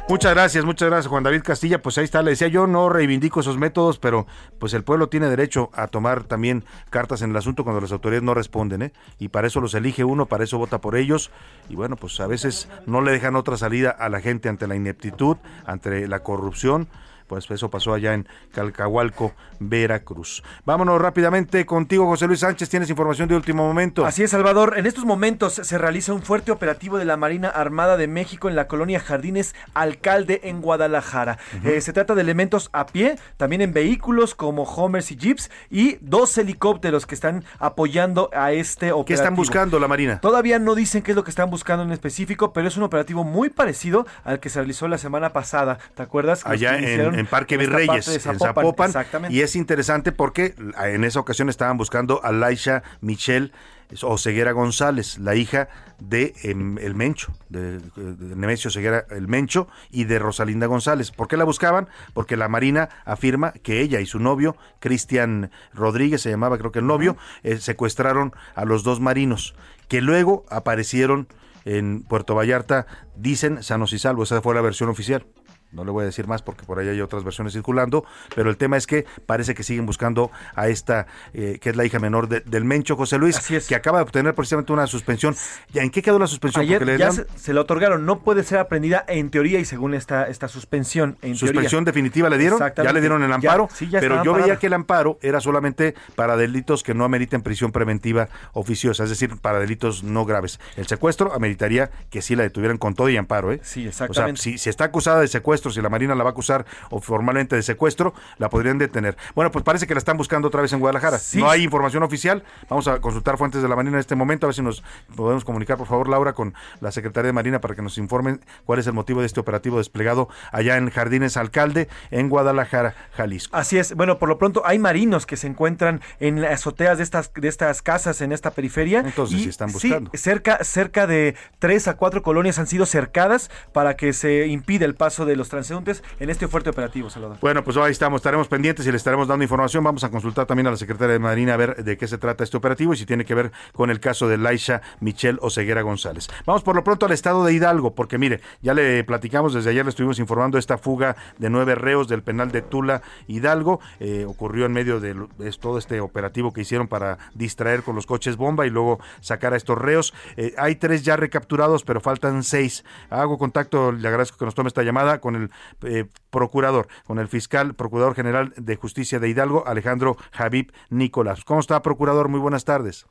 Muchas gracias, muchas gracias Juan David Castilla. Pues ahí está, le decía yo, no reivindico esos métodos, pero pues el pueblo tiene derecho a tomar también cartas en el asunto cuando las autoridades no responden, ¿eh? Y para eso los elige uno, para eso vota por ellos. Y bueno, pues a veces no le dejan otra salida a la gente ante la ineptitud, ante la corrupción. Pues eso pasó allá en Calcahualco, Veracruz. Vámonos rápidamente contigo, José Luis Sánchez. Tienes información de último momento. Así es, Salvador. En estos momentos se realiza un fuerte operativo de la Marina Armada de México en la colonia Jardines Alcalde en Guadalajara. Eh, se trata de elementos a pie, también en vehículos como Homers y Jeeps y dos helicópteros que están apoyando a este operativo. ¿Qué están buscando la Marina? Todavía no dicen qué es lo que están buscando en específico, pero es un operativo muy parecido al que se realizó la semana pasada. ¿Te acuerdas? Que allá en, en Parque en Virreyes, en Zapopan. Exactamente. Y es interesante porque en esa ocasión estaban buscando a Laisha Michelle Oseguera González, la hija de em, El Mencho, de, de Nemesio Ceguera El Mencho y de Rosalinda González. ¿Por qué la buscaban? Porque la Marina afirma que ella y su novio, Cristian Rodríguez, se llamaba creo que el novio, eh, secuestraron a los dos marinos, que luego aparecieron en Puerto Vallarta, dicen sanos y salvos, esa fue la versión oficial. No le voy a decir más porque por ahí hay otras versiones circulando, pero el tema es que parece que siguen buscando a esta, eh, que es la hija menor de- del Mencho, José Luis, que acaba de obtener precisamente una suspensión. ¿Ya ¿En qué quedó la suspensión? Ayer Porque le ya dan se, se le otorgaron, no puede ser aprendida en teoría y según esta, esta suspensión. En suspensión teoría. definitiva le dieron, ya Exactamente. le dieron el Ya, amparo, sí, ya pero yo veía que el amparo era solamente para delitos que no ameriten prisión preventiva oficiosa, es decir, para delitos no graves. El secuestro ameritaría que sí la detuvieran con todo y amparo, ¿eh? Sí, O sea, exactamente. si, si está acusada de secuestro, si la Marina la va a acusar o formalmente de secuestro, la podrían detener. Bueno, pues parece que la están buscando otra vez en Guadalajara. Sí. No hay información oficial. Vamos a consultar fuentes de la Marina en este momento, a ver si nos podemos comunicar, por favor, Laura, con la Secretaría de Marina para que nos informen cuál es el motivo de este operativo desplegado allá en Jardines Alcalde, en Guadalajara, Jalisco. Así es. Bueno, por lo pronto hay marinos que se encuentran en las azoteas de estas, de estas casas en esta periferia. Entonces, sí están buscando. cerca, cerca de tres a cuatro colonias han sido cercadas para que se impida el paso de los transeúntes en este fuerte operativo, Salvador. Bueno, pues ahí estamos, estaremos pendientes y le estaremos dando información. Vamos a consultar también a la secretaria de Marina a ver de qué se trata este operativo y si tiene que ver con el caso de Laisha Michelle Oseguera González. Vamos por lo pronto al estado de Hidalgo, porque mire, ya le platicamos, desde ayer le estuvimos informando esta fuga de nueve reos del penal de Tula Hidalgo. Eh, ocurrió en medio de todo este operativo que hicieron para distraer con los coches bomba y luego sacar a estos reos. Eh, hay tres ya recapturados, pero faltan seis. Hago contacto, le agradezco que nos tome esta llamada con el eh, procurador, con el fiscal, procurador general de justicia de Hidalgo, Alejandro Javib Nicolás. ¿Cómo está, procurador? Muy buenas tardes.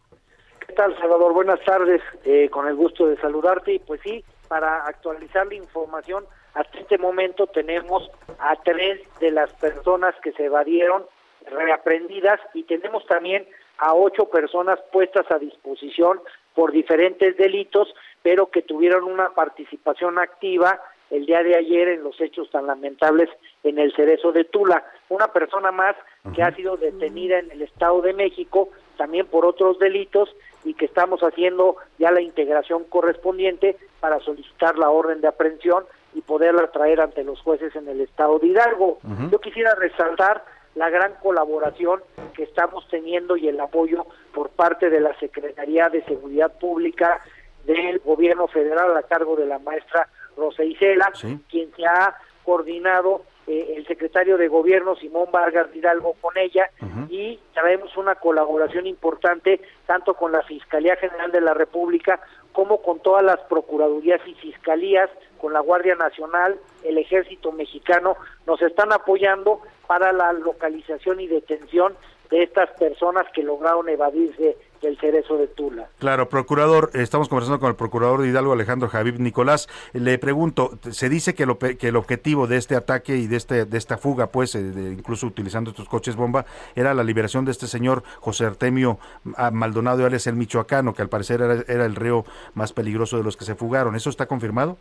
¿Qué tal, Salvador? Buenas tardes. Eh, con el gusto de saludarte. Y pues sí, para actualizar la información, hasta este momento tenemos a tres de las personas que se evadieron reaprendidas y tenemos también a ocho personas puestas a disposición por diferentes delitos, pero que tuvieron una participación activa el día de ayer en los hechos tan lamentables en el Cerezo de Tula. Una persona más que ha sido detenida en el Estado de México, también por otros delitos, y que estamos haciendo ya la integración correspondiente para solicitar la orden de aprehensión y poderla traer ante los jueces en el Estado de Hidalgo. Yo quisiera resaltar la gran colaboración que estamos teniendo y el apoyo por parte de la Secretaría de Seguridad Pública del Gobierno Federal a cargo de la maestra Rosa Isela, quien se ha coordinado eh, el secretario de Gobierno Simón Vargas Hidalgo con ella. Y traemos una colaboración importante tanto con la Fiscalía General de la República como con todas las procuradurías y fiscalías, con la Guardia Nacional, el Ejército Mexicano, nos están apoyando para la localización y detención de estas personas que lograron evadirse del cerezo de Tula. Claro, procurador, estamos conversando con el procurador de Hidalgo, Alejandro Javid Nicolás. Le pregunto, se dice que, lo, que el objetivo de este ataque y de este de esta fuga, pues, eh, de- incluso utilizando estos coches bomba, era la liberación de este señor José Artemio ah, Maldonado, alias el Michoacano, que al parecer era, era el reo más peligroso de los que se fugaron. ¿Eso está confirmado?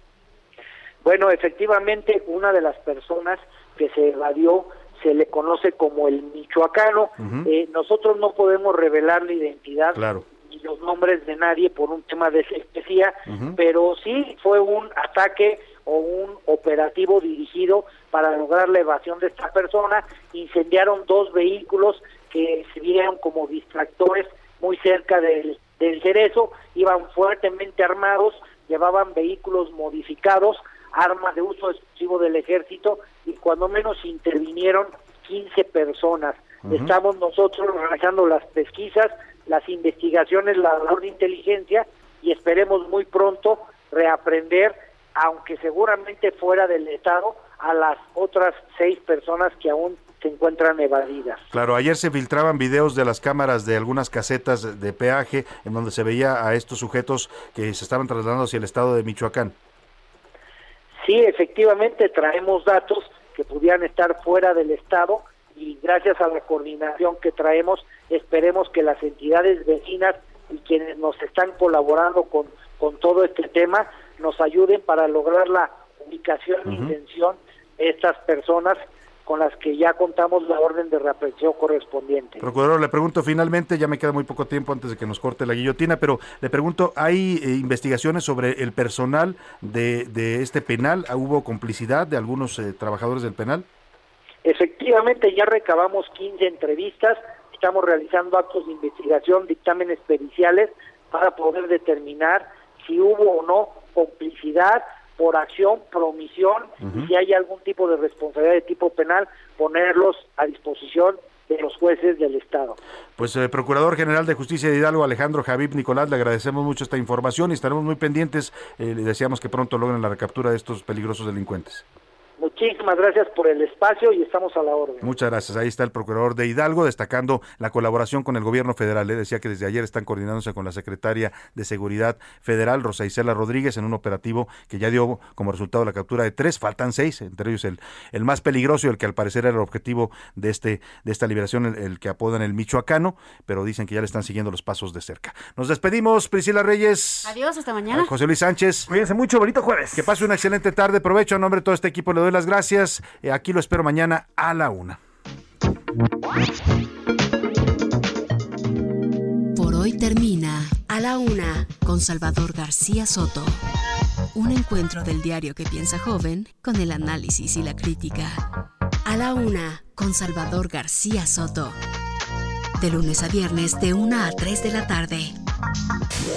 Bueno, efectivamente, una de las personas que se evadió se le conoce como el michoacano. Eh, nosotros no podemos revelar la identidad Claro. ni los nombres de nadie por un tema de secrecía, Ujú. pero sí fue un ataque o un operativo dirigido para lograr la evasión de esta persona. Incendiaron dos vehículos que se vieron como distractores muy cerca del, del cerezo, iban fuertemente armados, llevaban vehículos modificados, armas de uso exclusivo del ejército y cuando menos intervinieron 15 personas. Estamos nosotros realizando las pesquisas, las investigaciones, la labor de inteligencia y esperemos muy pronto reaprender, aunque seguramente fuera del Estado, a las otras seis personas que aún se encuentran evadidas. Claro, ayer se filtraban videos de las cámaras de algunas casetas de peaje en donde se veía a estos sujetos que se estaban trasladando hacia el estado de Michoacán. Sí, efectivamente traemos datos que pudieran estar fuera del Estado y gracias a la coordinación que traemos esperemos que las entidades vecinas y quienes nos están colaborando con, con todo este tema nos ayuden para lograr la ubicación y Ujú. detención de estas personas con las que ya contamos la orden de reaprensión correspondiente. Procurador, le pregunto finalmente, ya me queda muy poco tiempo antes de que nos corte la guillotina, pero le pregunto, ¿hay eh, investigaciones sobre el personal de, de este penal? ¿Hubo complicidad de algunos eh, trabajadores del penal? Efectivamente, ya recabamos 15 entrevistas, estamos realizando actos de investigación, dictámenes periciales para poder determinar si hubo o no complicidad por acción, por omisión, Ujú. y si hay algún tipo de responsabilidad de tipo penal, ponerlos a disposición de los jueces del Estado. Pues eh, Procurador General de Justicia de Hidalgo, Alejandro Javib Nicolás, le agradecemos mucho esta información y estaremos muy pendientes. eh, le deseamos que pronto logren la recaptura de estos peligrosos delincuentes. Muchísimas gracias por el espacio y estamos a la orden. Muchas gracias. Ahí está el procurador de Hidalgo destacando la colaboración con el gobierno federal. Le decía que desde ayer están coordinándose con la secretaria de Seguridad Federal, Rosa Isela Rodríguez, en un operativo que ya dio como resultado la captura de tres, faltan seis, entre ellos el, el más peligroso y el que al parecer era el objetivo de, este, de esta liberación, el, el que apodan el Michoacano, pero dicen que ya le están siguiendo los pasos de cerca. Nos despedimos, Priscila Reyes. Adiós, hasta mañana. José Luis Sánchez. Cuídense mucho, bonito jueves. Que pase una excelente tarde. Provecho. A nombre de todo este equipo le doy las gracias. Eh, aquí lo espero mañana a la una. Por hoy termina A la Una con Salvador García Soto. Un encuentro del diario que piensa joven con el análisis y la crítica. A la Una con Salvador García Soto. De lunes a viernes de 1 a 3 de la tarde.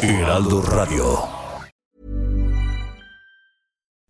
Heraldo Radio.